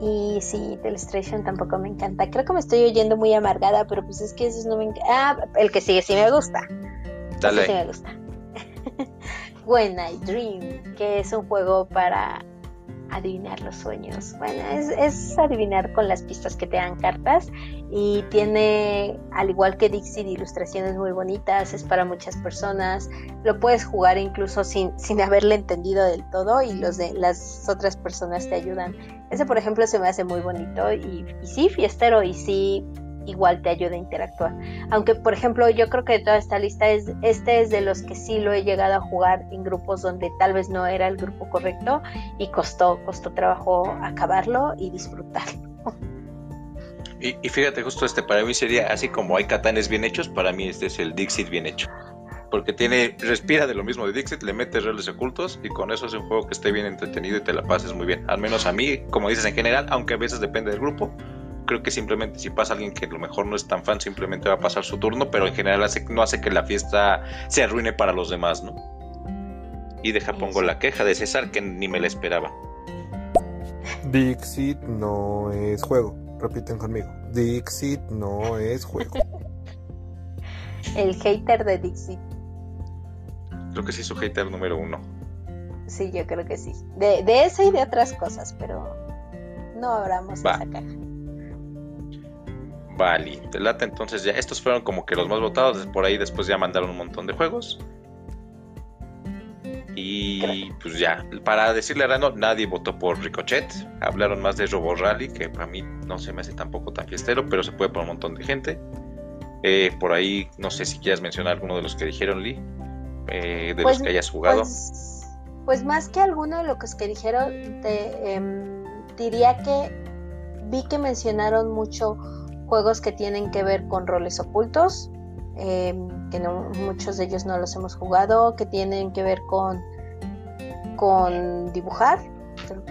Y sí, Telestration tampoco me encanta. Creo que me estoy oyendo muy amargada, pero pues es que esos no me encantan. Ah, el que sigue sí me gusta. Dale. Ese sí me gusta. (laughs) When I Dream, que es un juego para adivinar los sueños. Bueno, es, adivinar con las pistas que te dan cartas y tiene, al igual que Dixie, ilustraciones muy bonitas, es para muchas personas. Lo puedes jugar incluso sin, sin haberle entendido del todo y las otras personas te ayudan. Ese, por ejemplo, se me hace muy bonito y, y sí, fiestero y sí, igual te ayuda a interactuar. Aunque, por ejemplo, yo creo que de toda esta lista es, este es de los que sí lo he llegado a jugar en grupos donde tal vez no era el grupo correcto y costó, costó trabajo acabarlo y disfrutarlo. Y, fíjate, justo este para mí sería así como hay catanes bien hechos, para mí este es el Dixit bien hecho. Porque tiene, respira de lo mismo de Dixit, le mete reales ocultos y con eso es un juego que esté bien entretenido y te la pases muy bien. Al menos a mí, como dices en general, aunque a veces depende del grupo, creo que simplemente si pasa alguien que a lo mejor no es tan fan, simplemente va a pasar su turno, pero en general hace, no hace que la fiesta se arruine para los demás, ¿no? Y deja pongo la queja de César que ni me la esperaba. Dixit no es juego. Repiten conmigo. Dixit no es juego. (laughs) El hater de Dixit. Creo que sí, su hater número uno. Sí, yo creo que sí. De, de ese y de otras cosas, pero no abramos Va. esa caja. Vale, te lata entonces ya. Estos fueron como que los más votados. Por ahí después ya mandaron un montón de juegos. Y pues ya, para decirle a Rano, nadie votó por Ricochet. Hablaron más de Robo Rally, que para mí no se me hace tampoco tan fiestero, pero se puede por un montón de gente. Eh, por ahí, no sé si quieras mencionar alguno de los que dijeron, Lee, eh, de Pues- los que hayas jugado. Pues, pues más que alguno de lo que, es que dijeron, te, em, diría que vi que mencionaron mucho juegos que tienen que ver con roles ocultos, em, que muchos de ellos no los hemos jugado, que tienen que ver con, con dibujar.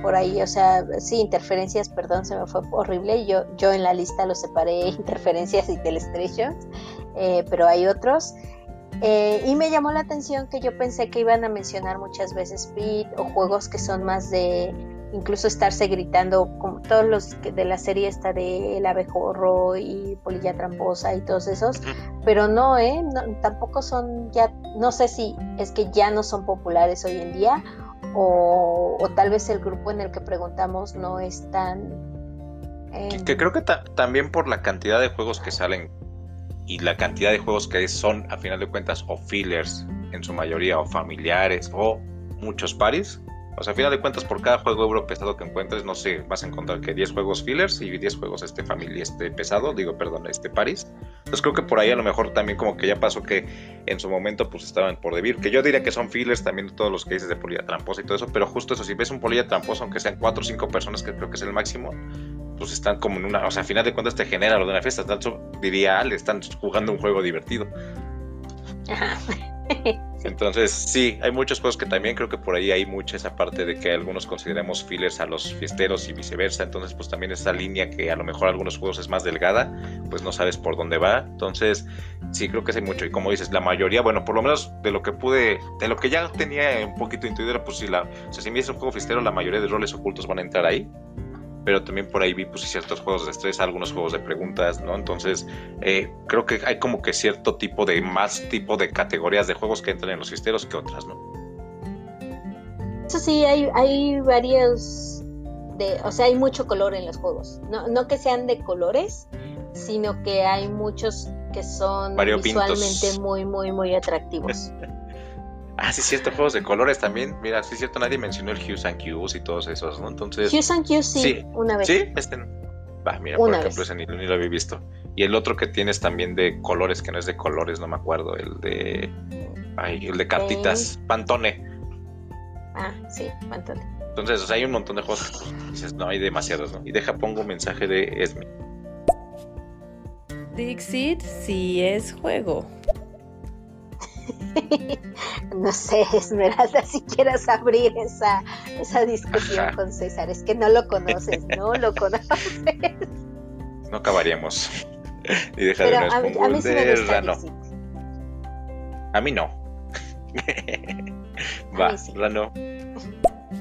Por ahí, o sea, sí, interferencias, perdón, se me fue horrible. Yo, yo en la lista los separé (laughs) interferencias y telestrations, eh, pero hay otros. Eh, y me llamó la atención que yo pensé que iban a mencionar muchas veces Speed o juegos que son más de incluso estarse gritando, como todos los que de la serie está de El abejorro y Polilla Tramposa y todos esos, pero no, ¿eh? No, tampoco son ya, no sé si es que ya no son populares hoy en día o, o tal vez el grupo en el que preguntamos no es tan... eh, Que, que creo que ta- también por la cantidad de juegos que salen y la cantidad de juegos que son, a final de cuentas, o fillers en su mayoría, o familiares, o muchos paris. O sea, a final de cuentas, por cada juego euro pesado que encuentres, no sé, vas a encontrar que 10 juegos fillers y 10 juegos este familia, este pesado, digo, perdón, este paris. Entonces creo que por ahí a lo mejor también como que ya pasó que en su momento pues estaban por debir, que yo diría que son fillers también todos los que dices de polilla tramposa y todo eso, pero justo eso, si ves un polilla tramposa, aunque sean 4 o 5 personas, que creo que es el máximo, pues están como en una, o sea, a final de cuentas te genera lo de una fiesta, tanto diría Ale, están jugando un juego divertido. (laughs) Entonces, sí, hay muchos juegos que también creo que por ahí hay mucha esa parte de que algunos consideramos fillers a los fiesteros y viceversa. Entonces, pues también esa línea que a lo mejor algunos juegos es más delgada, pues no sabes por dónde va. Entonces, sí, creo que hay mucho. Y como dices, la mayoría, bueno, por lo menos de lo que pude, de lo que ya tenía un poquito intuido, pues si la, o sea, si me un juego fiestero, la mayoría de roles ocultos van a entrar ahí. Pero también por ahí vi pues ciertos juegos de estrés, algunos juegos de preguntas, ¿no? Entonces, eh, creo que hay como que cierto tipo de, más tipo de categorías de juegos que entran en los fiesteros que otras, ¿no? Eso sí, hay, hay varios, de, o sea, hay mucho color en los juegos. No, no que sean de colores, sino que hay muchos que son Variopintos. visualmente muy, muy, muy atractivos. (laughs) Ah, sí, cierto, juegos de colores también. Mira, sí, cierto, nadie mencionó el Hughes and Cues y todos esos, ¿no? Entonces, Hughes and Hughes sí, sí, una vez. sí, este. Va, mira, por ejemplo, vez. ese ni, ni lo había visto. Y el otro que tienes también de colores, que no es de colores, no me acuerdo, el de. Ay, el de cartitas, Pantone. Ah, sí, Pantone. Entonces, o sea, hay un montón de juegos que pues, dices, no, hay demasiados, ¿no? Y deja, pongo un mensaje de Esme. Dixit sí es juego. (laughs) No sé, Esmeralda, si quieras abrir esa, esa discusión Ajá. con César. Es que no lo conoces, no lo (laughs) conoces. No acabaríamos. y deja Pero de a, mí- a mí el sí me de gusta Rano. Dixit. A mí no. A Va, mí sí. Rano.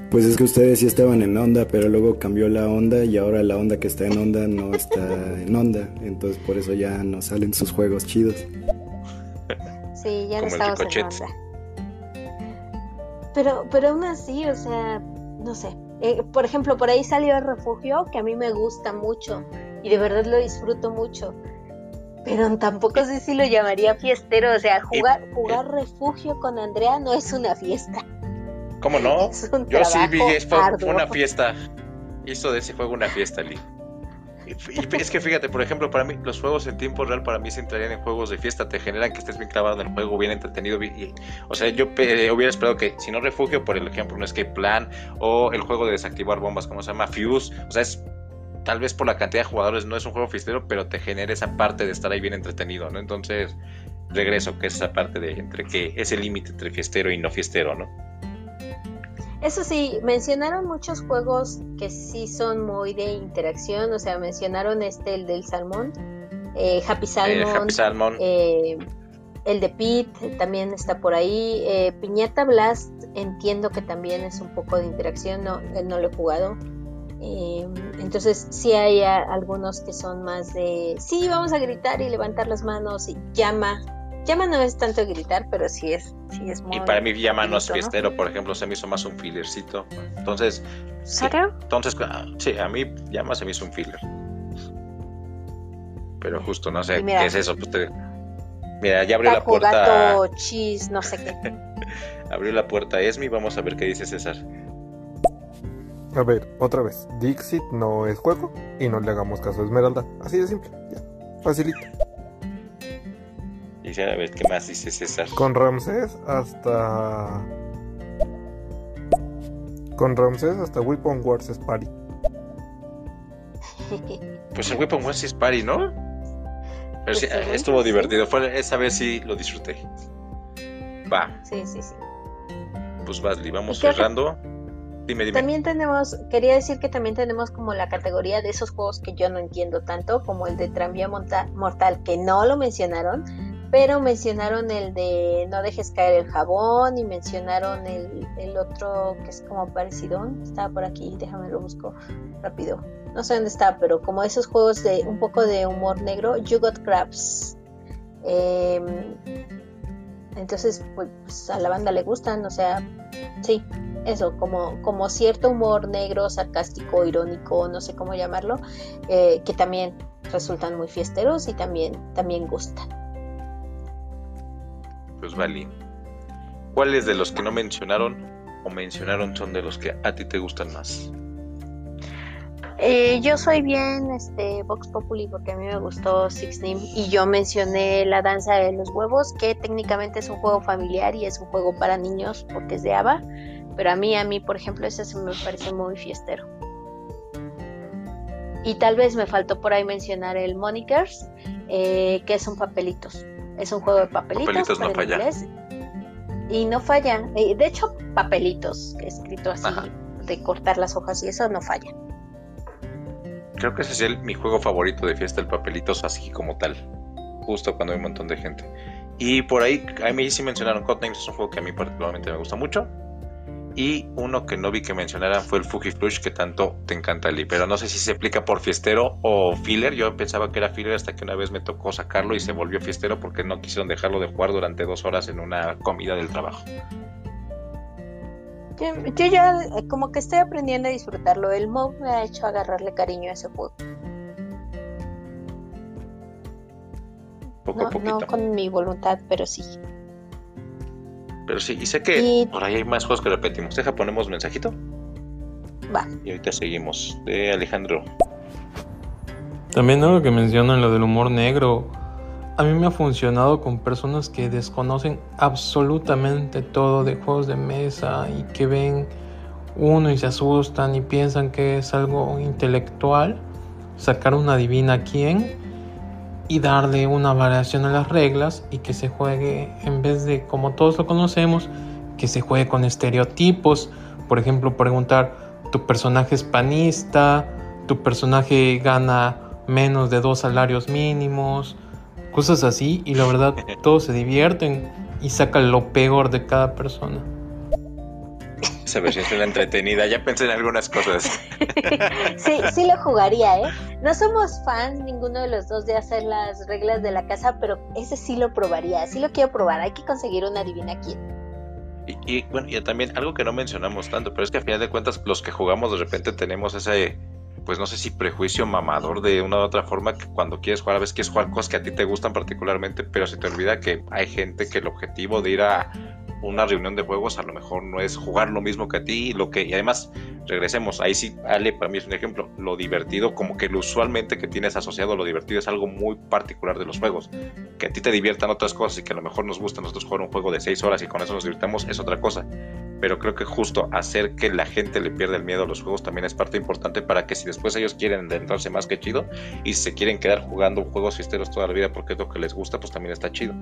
Pues es que ustedes sí estaban en onda, pero luego cambió la onda y ahora la onda que está en onda no está en onda. Entonces por eso ya no salen sus juegos chidos. Sí, ya no el en onda. Pero, pero aún así, o sea, no sé. Eh, por ejemplo, por ahí salió el refugio, que a mí me gusta mucho y de verdad lo disfruto mucho. Pero tampoco sé si lo llamaría fiestero. O sea, jugar, jugar refugio con Andrea no es una fiesta. ¿Cómo no? (laughs) Yo sí vi, trabajo es- fue, arduo. fue una fiesta. Hizo de ese juego una fiesta, Lee. Es que fíjate, por ejemplo, para mí, los juegos en tiempo real para mí se entrarían en juegos de fiesta, te generan que estés bien clavado en el juego, bien entretenido. o sea, yo pe- hubiera esperado que, si no refugio, por el ejemplo, un escape plan o el juego de desactivar bombas, como se llama Fuse, o sea, es tal vez por la cantidad de jugadores no es un juego fiestero, pero te genera esa parte de estar ahí bien entretenido, ¿no? Entonces, regreso, que es esa parte de entre que ese límite entre fiestero y no fiestero, ¿no? Eso sí, mencionaron muchos juegos que sí son muy de interacción, o sea, mencionaron este, el del salmón, eh, Happy Salmon, Happy Salmon. eh, el de Pete también está por ahí, eh, Piñata Blast entiendo que también es un poco de interacción, no, eh, no lo he jugado. Eh, entonces sí hay algunos que son más de, sí, vamos a gritar y levantar las manos y llama. Llama no es tanto gritar, pero sí es, sí es muy... Y para mí llama no es fiestero, por ejemplo, se me hizo más un fillercito. Entonces, sí, entonces ah, sí, a mí llama se me hizo un filler. Pero justo, no sé, mira- ¿qué es eso? Pues te- Mira, ya abrió la puerta, gato, cheese, no sé qué. (laughs) abrió la puerta Esmi, vamos a ver qué dice César. A ver, otra vez. Dixit no es juego y no le hagamos caso a Esmeralda. Así de simple. Ya. Facilito. Dice, a ver qué más dice César. Con Ramsés hasta. Con Ramsés hasta Weapon Wars es pari. (laughs) Pues el Weapon Wars es party, ¿no? Pero sí, según estuvo divertido. Fue, esa vez sí lo disfruté. Va, Sí, sí, sí. pues Basli, vamos Y cerrando. Dime, dime. También tenemos, quería decir que también tenemos como la categoría de esos juegos que yo no entiendo tanto, como el de Tranvía Monta- Mortal, que no lo mencionaron, pero mencionaron el de No dejes caer el jabón y mencionaron el, el otro que es como parecido, estaba por aquí, déjame lo busco rápido. No sé dónde está, pero como esos juegos de un poco de humor negro, You Got Crabs. Em, entonces, pues, pues, a la banda le gustan, o sea, sí, eso, como, como cierto humor negro, sarcástico, irónico, no sé cómo llamarlo, eh, que también resultan muy fiesteros y también, también gustan. Pues. ¿Cuáles de los que no mencionaron o mencionaron son de los que a ti te gustan más? Eh, yo soy bien este Vox Populi porque a mí me gustó Six Nim y yo mencioné la danza de los huevos que técnicamente es un juego familiar y es un juego para niños porque es de ABBA pero a mí a mí por ejemplo ese se me parece muy fiestero y tal vez me faltó por ahí mencionar el Monikers eh, que son papelitos es un juego de papelitos, Papelitos no falla. inglés. y no falla Eh, de hecho papelitos escrito así Ajá. de cortar las hojas y eso no falla Creo que ese es el- mi juego favorito de fiesta, el papelitos así como tal. Justo cuando hay un montón de gente. Y por ahí, a mí sí mencionaron Codenames, es un juego que a mí particularmente me gusta mucho. Y uno que no vi que mencionaran fue el Fuji Flush, que tanto te encanta, Lee. Pero no sé si se aplica por fiestero o filler. Yo pensaba que era filler hasta que una vez me tocó sacarlo y se volvió fiestero porque no quisieron dejarlo de jugar durante dos horas en una comida del trabajo. Yo, yo ya como que estoy aprendiendo a disfrutarlo. El MOB me ha hecho agarrarle cariño a ese juego. Poco No, a poquito. no con mi voluntad, pero sí. Pero sí, y sé que Y- por ahí hay más juegos que repetimos. Deja, ponemos mensajito Va. y ahorita seguimos. De Alejandro. También lo que mencionan, lo del humor negro, a mí me ha funcionado con personas que desconocen absolutamente todo de juegos de mesa y que ven uno y se asustan y piensan que es algo intelectual, sacar una divina quién y darle una variación a las reglas y que se juegue en vez de como todos lo conocemos, que se juegue con estereotipos, por ejemplo, preguntar, ¿tu personaje es panista? ¿Tu personaje gana menos de dos salarios mínimos? Cosas así y la verdad (laughs) todos se divierten y sacan lo peor de cada persona. Esa versión suena entretenida. Ya pensé en algunas cosas. (laughs) Sí, sí lo jugaría, ¿eh? No somos fans ninguno de los dos de hacer las reglas de la casa, pero ese sí lo probaría. Sí lo quiero probar. Hay que conseguir una divina quién. Y, y, bueno, y también algo que no mencionamos tanto, pero es que a final de cuentas los que jugamos de repente tenemos ese, pues no sé si prejuicio mamador de una u otra forma que cuando quieres jugar a veces quieres jugar cosas que a ti te gustan particularmente, pero se te olvida que hay gente que el objetivo de ir a una reunión de juegos a lo mejor no es jugar lo mismo que a ti lo que y además regresemos ahí sí Ale para mí es un ejemplo lo divertido como que lo usualmente que tienes asociado lo divertido es algo muy particular de los juegos que a ti te diviertan otras cosas y que a lo mejor nos gusta nosotros jugar un juego de 6 horas y con eso nos divirtamos es otra cosa pero creo que justo hacer que la gente le pierda el miedo a los juegos también es parte importante para que si después ellos quieren adentrarse más que chido y se quieren quedar jugando juegos fiesteros toda la vida porque es lo que les gusta pues también está chido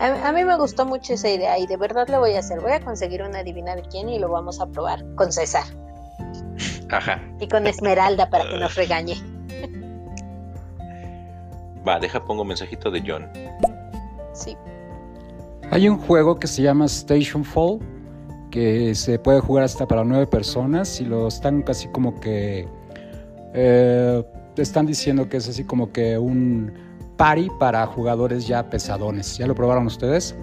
A, a mí me gustó mucho esa idea y de verdad lo voy a hacer. Voy a conseguir una adivinar quién y lo vamos a probar con César Ajá. y con Esmeralda para que nos regañe. Va, deja pongo mensajito de John. Sí. Hay un juego que se llama Station Fall, que se puede jugar hasta para nueve personas y lo están casi como que... eh, están diciendo que es así como que un party para jugadores ya pesadones. ¿Ya lo probaron ustedes?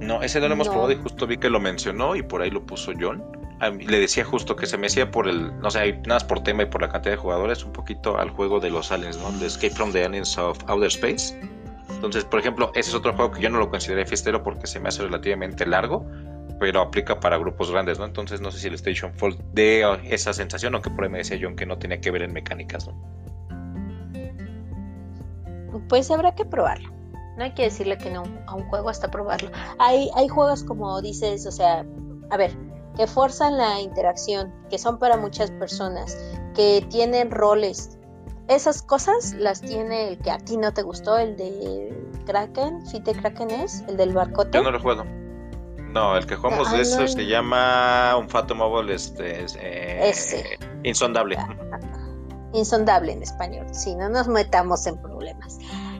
No, ese no lo hemos No. probado y justo vi que lo mencionó y por ahí lo puso John. A mí le decía justo que se me hacía por el, no sé, nada más por tema y por la cantidad de jugadores, un poquito al juego de los aliens, ¿no? De Escape from the Aliens of Outer Space. Entonces, por ejemplo, ese es otro juego que yo no lo consideré fiestero porque se me hace relativamente largo, pero aplica para grupos grandes, ¿no? Entonces, no sé si el Station Fall dé esa sensación, aunque por ahí me decía John que no tenía que ver en mecánicas, ¿no? Pues habrá que probarlo. No hay que decirle que no a un juego hasta probarlo. Hay, hay juegos como dices, o sea, a ver, que forzan la interacción, que son para muchas personas, que tienen roles. Esas cosas las tiene el que a ti no te gustó, el de Kraken, Fit de Kraken es, el del barcote. Yo no lo juego. No, el que jugamos Ah, de eso no. se llama un Fato Mobile, este, es, eh, Ese. insondable. Insondable en español, si no nos metamos en problemas.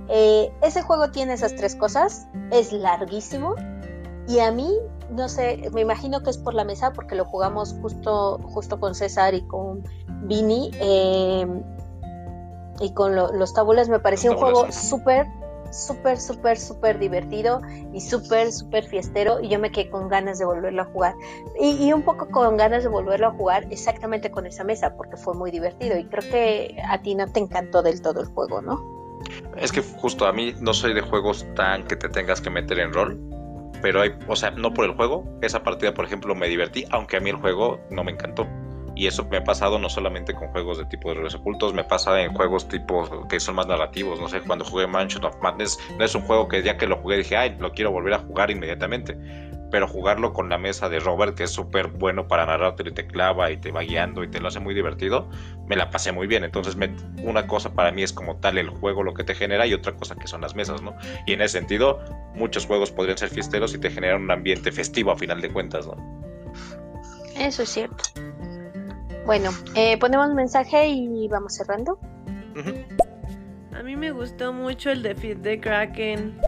Eh, ese juego tiene esas tres cosas, es larguísimo y a mí, no sé, me imagino que es por la mesa porque lo jugamos justo, justo con César y con Vini eh, y con lo- los tabulas, me pareció un juego súper, súper, súper, súper divertido y súper, súper fiestero y yo me quedé con ganas de volverlo a jugar. Y, y un poco con ganas de volverlo a jugar exactamente con esa mesa, porque fue muy divertido. Y creo que a ti no te encantó del todo el juego, ¿no? Es que justo a mí no soy de juegos tan que te tengas que meter en rol. Pero hay, o sea, no por el juego. Esa partida, por ejemplo, me divertí, aunque a mí el juego no me encantó. Y eso me ha pasado no solamente con juegos de tipo de roles ocultos, me pasa en juegos tipo que son más narrativos. No sé, cuando jugué Mansion of Madness, no es un juego que ya que lo jugué dije, ay, lo quiero volver a jugar inmediatamente. Pero jugarlo con la mesa de Robert, que es súper bueno para narrarte y te clava y te va guiando y te lo hace muy divertido, me la pasé muy bien. Entonces, me- una cosa para mí es como tal el juego lo que te genera y otra cosa que son las mesas, ¿no? Y en ese sentido, muchos juegos podrían ser fiesteros y te generan un ambiente festivo a final de cuentas, ¿no? Eso es cierto. Bueno, eh, ponemos mensaje y vamos cerrando. A mí me gustó mucho el de Fit de Kraken.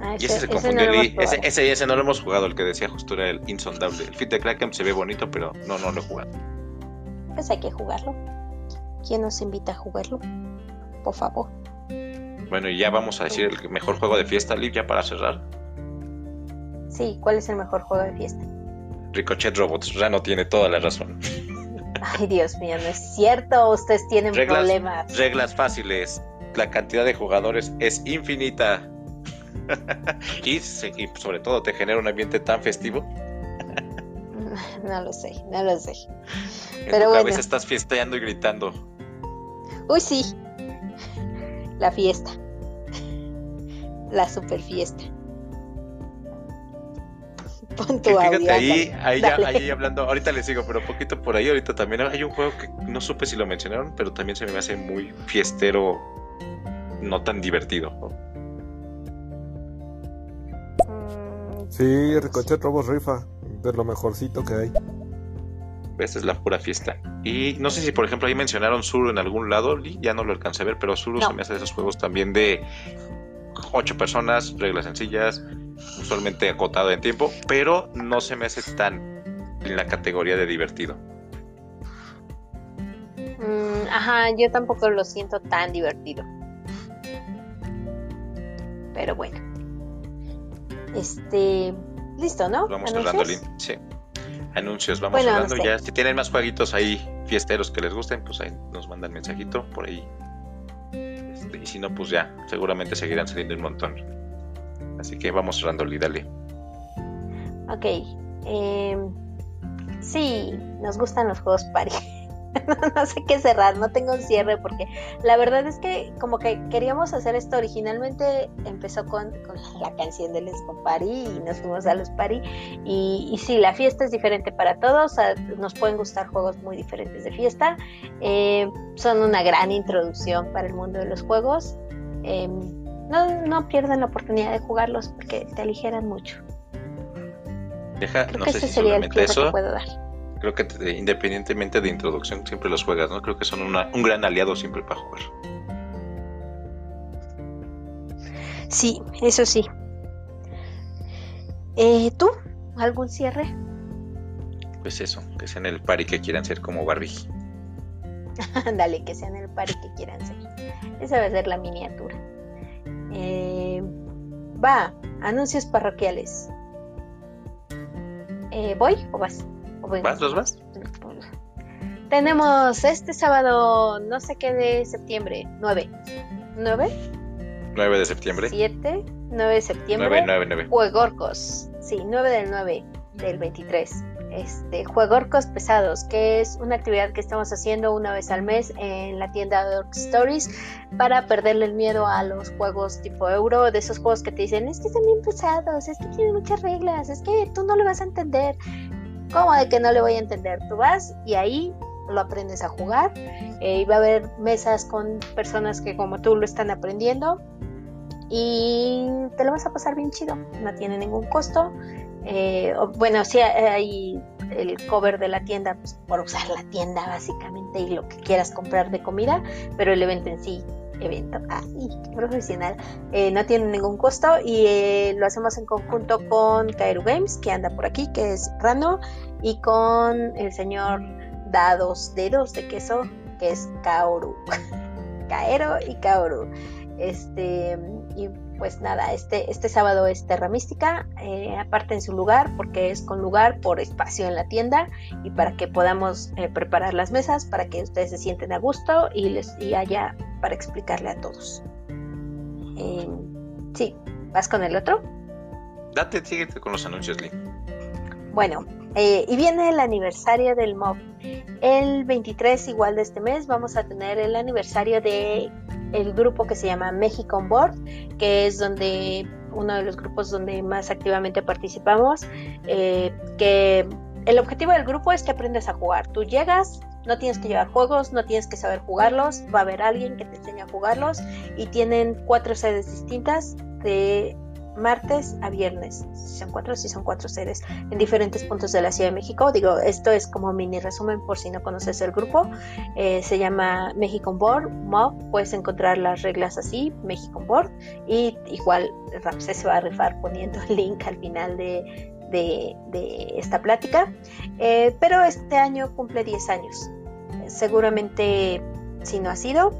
Ah, Y ese se no confundió, ese, ese, ese no lo hemos jugado, el que decía justo era el insondable. El Fit de Kraken se ve bonito, pero no, no lo he jugado. Pues hay que jugarlo. ¿Quién nos invita a jugarlo? Por favor. Bueno, y ya vamos a decir el mejor juego de fiesta, Lee, ya para cerrar. Sí, ¿cuál es el mejor juego de fiesta? Ricochet Robots, Rano tiene toda la razón. Ay, Dios mío, no es cierto. Ustedes tienen Reglas- problemas. Reglas fáciles. La cantidad de jugadores es infinita. (laughs) y, sobre todo te genera un ambiente tan festivo. No lo sé, no lo sé. En Pero tu bueno. cabeza estás fiesteando y gritando. Uy, sí. La fiesta. La super fiesta. Pon tu fíjate audio. ahí, ahí, ya- ahí hablando, ahorita les sigo, pero poquito por ahí, ahorita también hay un juego que no supe si lo mencionaron, pero también se me hace muy fiestero, no tan divertido. ¿no? Sí, Ricochet Robos rifa. De lo mejorcito que hay. Esta es la pura fiesta. Y no sé si, por ejemplo, ahí mencionaron Zuru en algún lado, ya no lo alcancé a ver, pero Zuru No. se me hace de esos juegos también de ocho personas, reglas sencillas, usualmente acotado en tiempo, pero no se me hace tan en la categoría de divertido. mm, ajá, yo tampoco lo siento tan divertido. Pero bueno. Este. Listo, ¿no? Vamos cerrando. Sí. Anuncios, vamos Bueno, hablando no sé. ya. Si tienen más jueguitos ahí fiesteros que les gusten, pues ahí nos mandan mensajito por ahí. Este, y si no, pues ya, seguramente seguirán saliendo un montón. Así que vamos cerrando, Lee, dale. Ok. em, sí, nos gustan los juegos party. (laughs) no, sé qué cerrar, no tengo un cierre porque la verdad es que como que queríamos hacer esto originalmente empezó con, (laughs) la canción de Let's Go Party y nos fuimos a los party y, sí, la fiesta es diferente para todos, nos pueden gustar juegos muy diferentes de fiesta, eh, son una gran introducción para el mundo de los juegos. em, no, no pierdan la oportunidad de jugarlos porque te aligeran mucho. Deja, Creo no que sé ese si sería el cierre que eso. puedo dar. Creo que te- independientemente de introducción siempre los juegas, ¿no? Creo que son una- un gran aliado siempre para jugar. Sí, eso sí. Eh, ¿Tú? ¿Algún cierre? Pues eso, que sean el party que quieran ser como Barbie. (laughs) Dale, que sean el party que quieran ser. Esa va a ser la miniatura. Eh, va, anuncios parroquiales. Eh, ¿Voy o vas? ¿O voy? ¿Vas, los vas? Tenemos este sábado, no sé qué de septiembre, 9. ¿9? 9 de septiembre. 7, 9 de septiembre. 9, 9, 9. Juegorcos, sí, 9 del 9 del 23. Este, Juegorcos Pesados, que es una actividad que estamos haciendo una vez al mes en la tienda de Orc Stories para perderle el miedo a los juegos tipo euro, de esos juegos que te dicen, es que están bien pesados, es que tienen muchas reglas, es que tú no le vas a entender. ¿Cómo de que no le voy a entender? Tú vas y ahí lo aprendes a jugar. Eh, y va a haber mesas con personas que como tú lo están aprendiendo y te lo vas a pasar bien chido. No tiene ningún costo. Eh, bueno, sí hay el cover de la tienda pues, por usar la tienda básicamente y lo que quieras comprar de comida, pero el evento en sí, evento, ay, qué profesional, eh, no tiene ningún costo y eh, lo hacemos en conjunto con Kaeru Games, que anda por aquí, que es Rano, y con el señor Dados, Dedos de Queso, que es Kaoru. (laughs) Kaero y Kaoru. Este, y pues nada, este, este sábado es Terra Mística, eh, aparte en su lugar, porque es con lugar por espacio en la tienda y para que podamos eh, preparar las mesas, para que ustedes se sienten a gusto y, les, y haya para explicarle a todos. Eh, sí, ¿vas con el otro? Date, síguete con los anuncios, Lee. Bueno, eh, y viene el aniversario del MOB. El 23 igual de este mes vamos a tener el aniversario de el grupo que se llama México on Board, que es donde uno de los grupos donde más activamente participamos, eh, que el objetivo del grupo es que aprendas a jugar. Tú llegas, no tienes que llevar juegos, no tienes que saber jugarlos, va a haber alguien que te enseñe a jugarlos y tienen cuatro sedes distintas de martes a viernes. Si son cuatro, si son cuatro sedes en diferentes puntos de la Ciudad de México. Digo, esto es como mini resumen por si no conoces el grupo. Eh, se llama México on Board, MOB. Puedes encontrar las reglas así, México on Board. Y igual Ramsés se va a rifar poniendo el link al final de, de, esta plática. Eh, pero este año cumple 10 años. Seguramente, si no ha sido,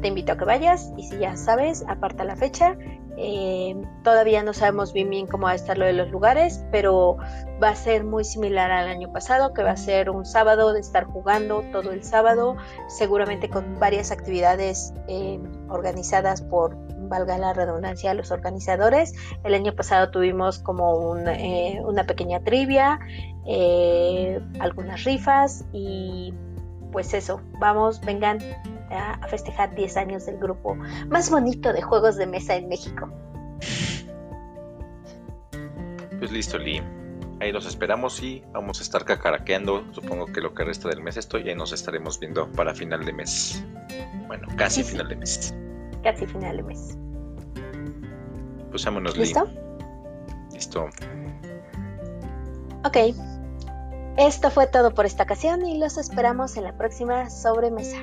te invito a que vayas. Y si ya sabes, aparta la fecha. Eh, todavía no sabemos bien bien cómo va a estar lo de los lugares, pero va a ser muy similar al año pasado, que va a ser un sábado de estar jugando todo el sábado, seguramente con varias actividades eh, organizadas por, valga la redundancia, los organizadores. El año pasado tuvimos como un, eh, una pequeña trivia, eh, algunas rifas y pues eso, vamos, vengan a, festejar 10 años del grupo más bonito de juegos de mesa en México. Pues listo, Lee. Ahí los esperamos y vamos a estar cacaraqueando. Supongo que lo que resta del mes estoy y ahí nos estaremos viendo para final de mes. Bueno, casi Sí, final de mes. Casi final de mes. Pues vámonos, Lee. ¿Listo? Listo. Ok. Esto fue todo por esta ocasión y los esperamos en la próxima sobremesa.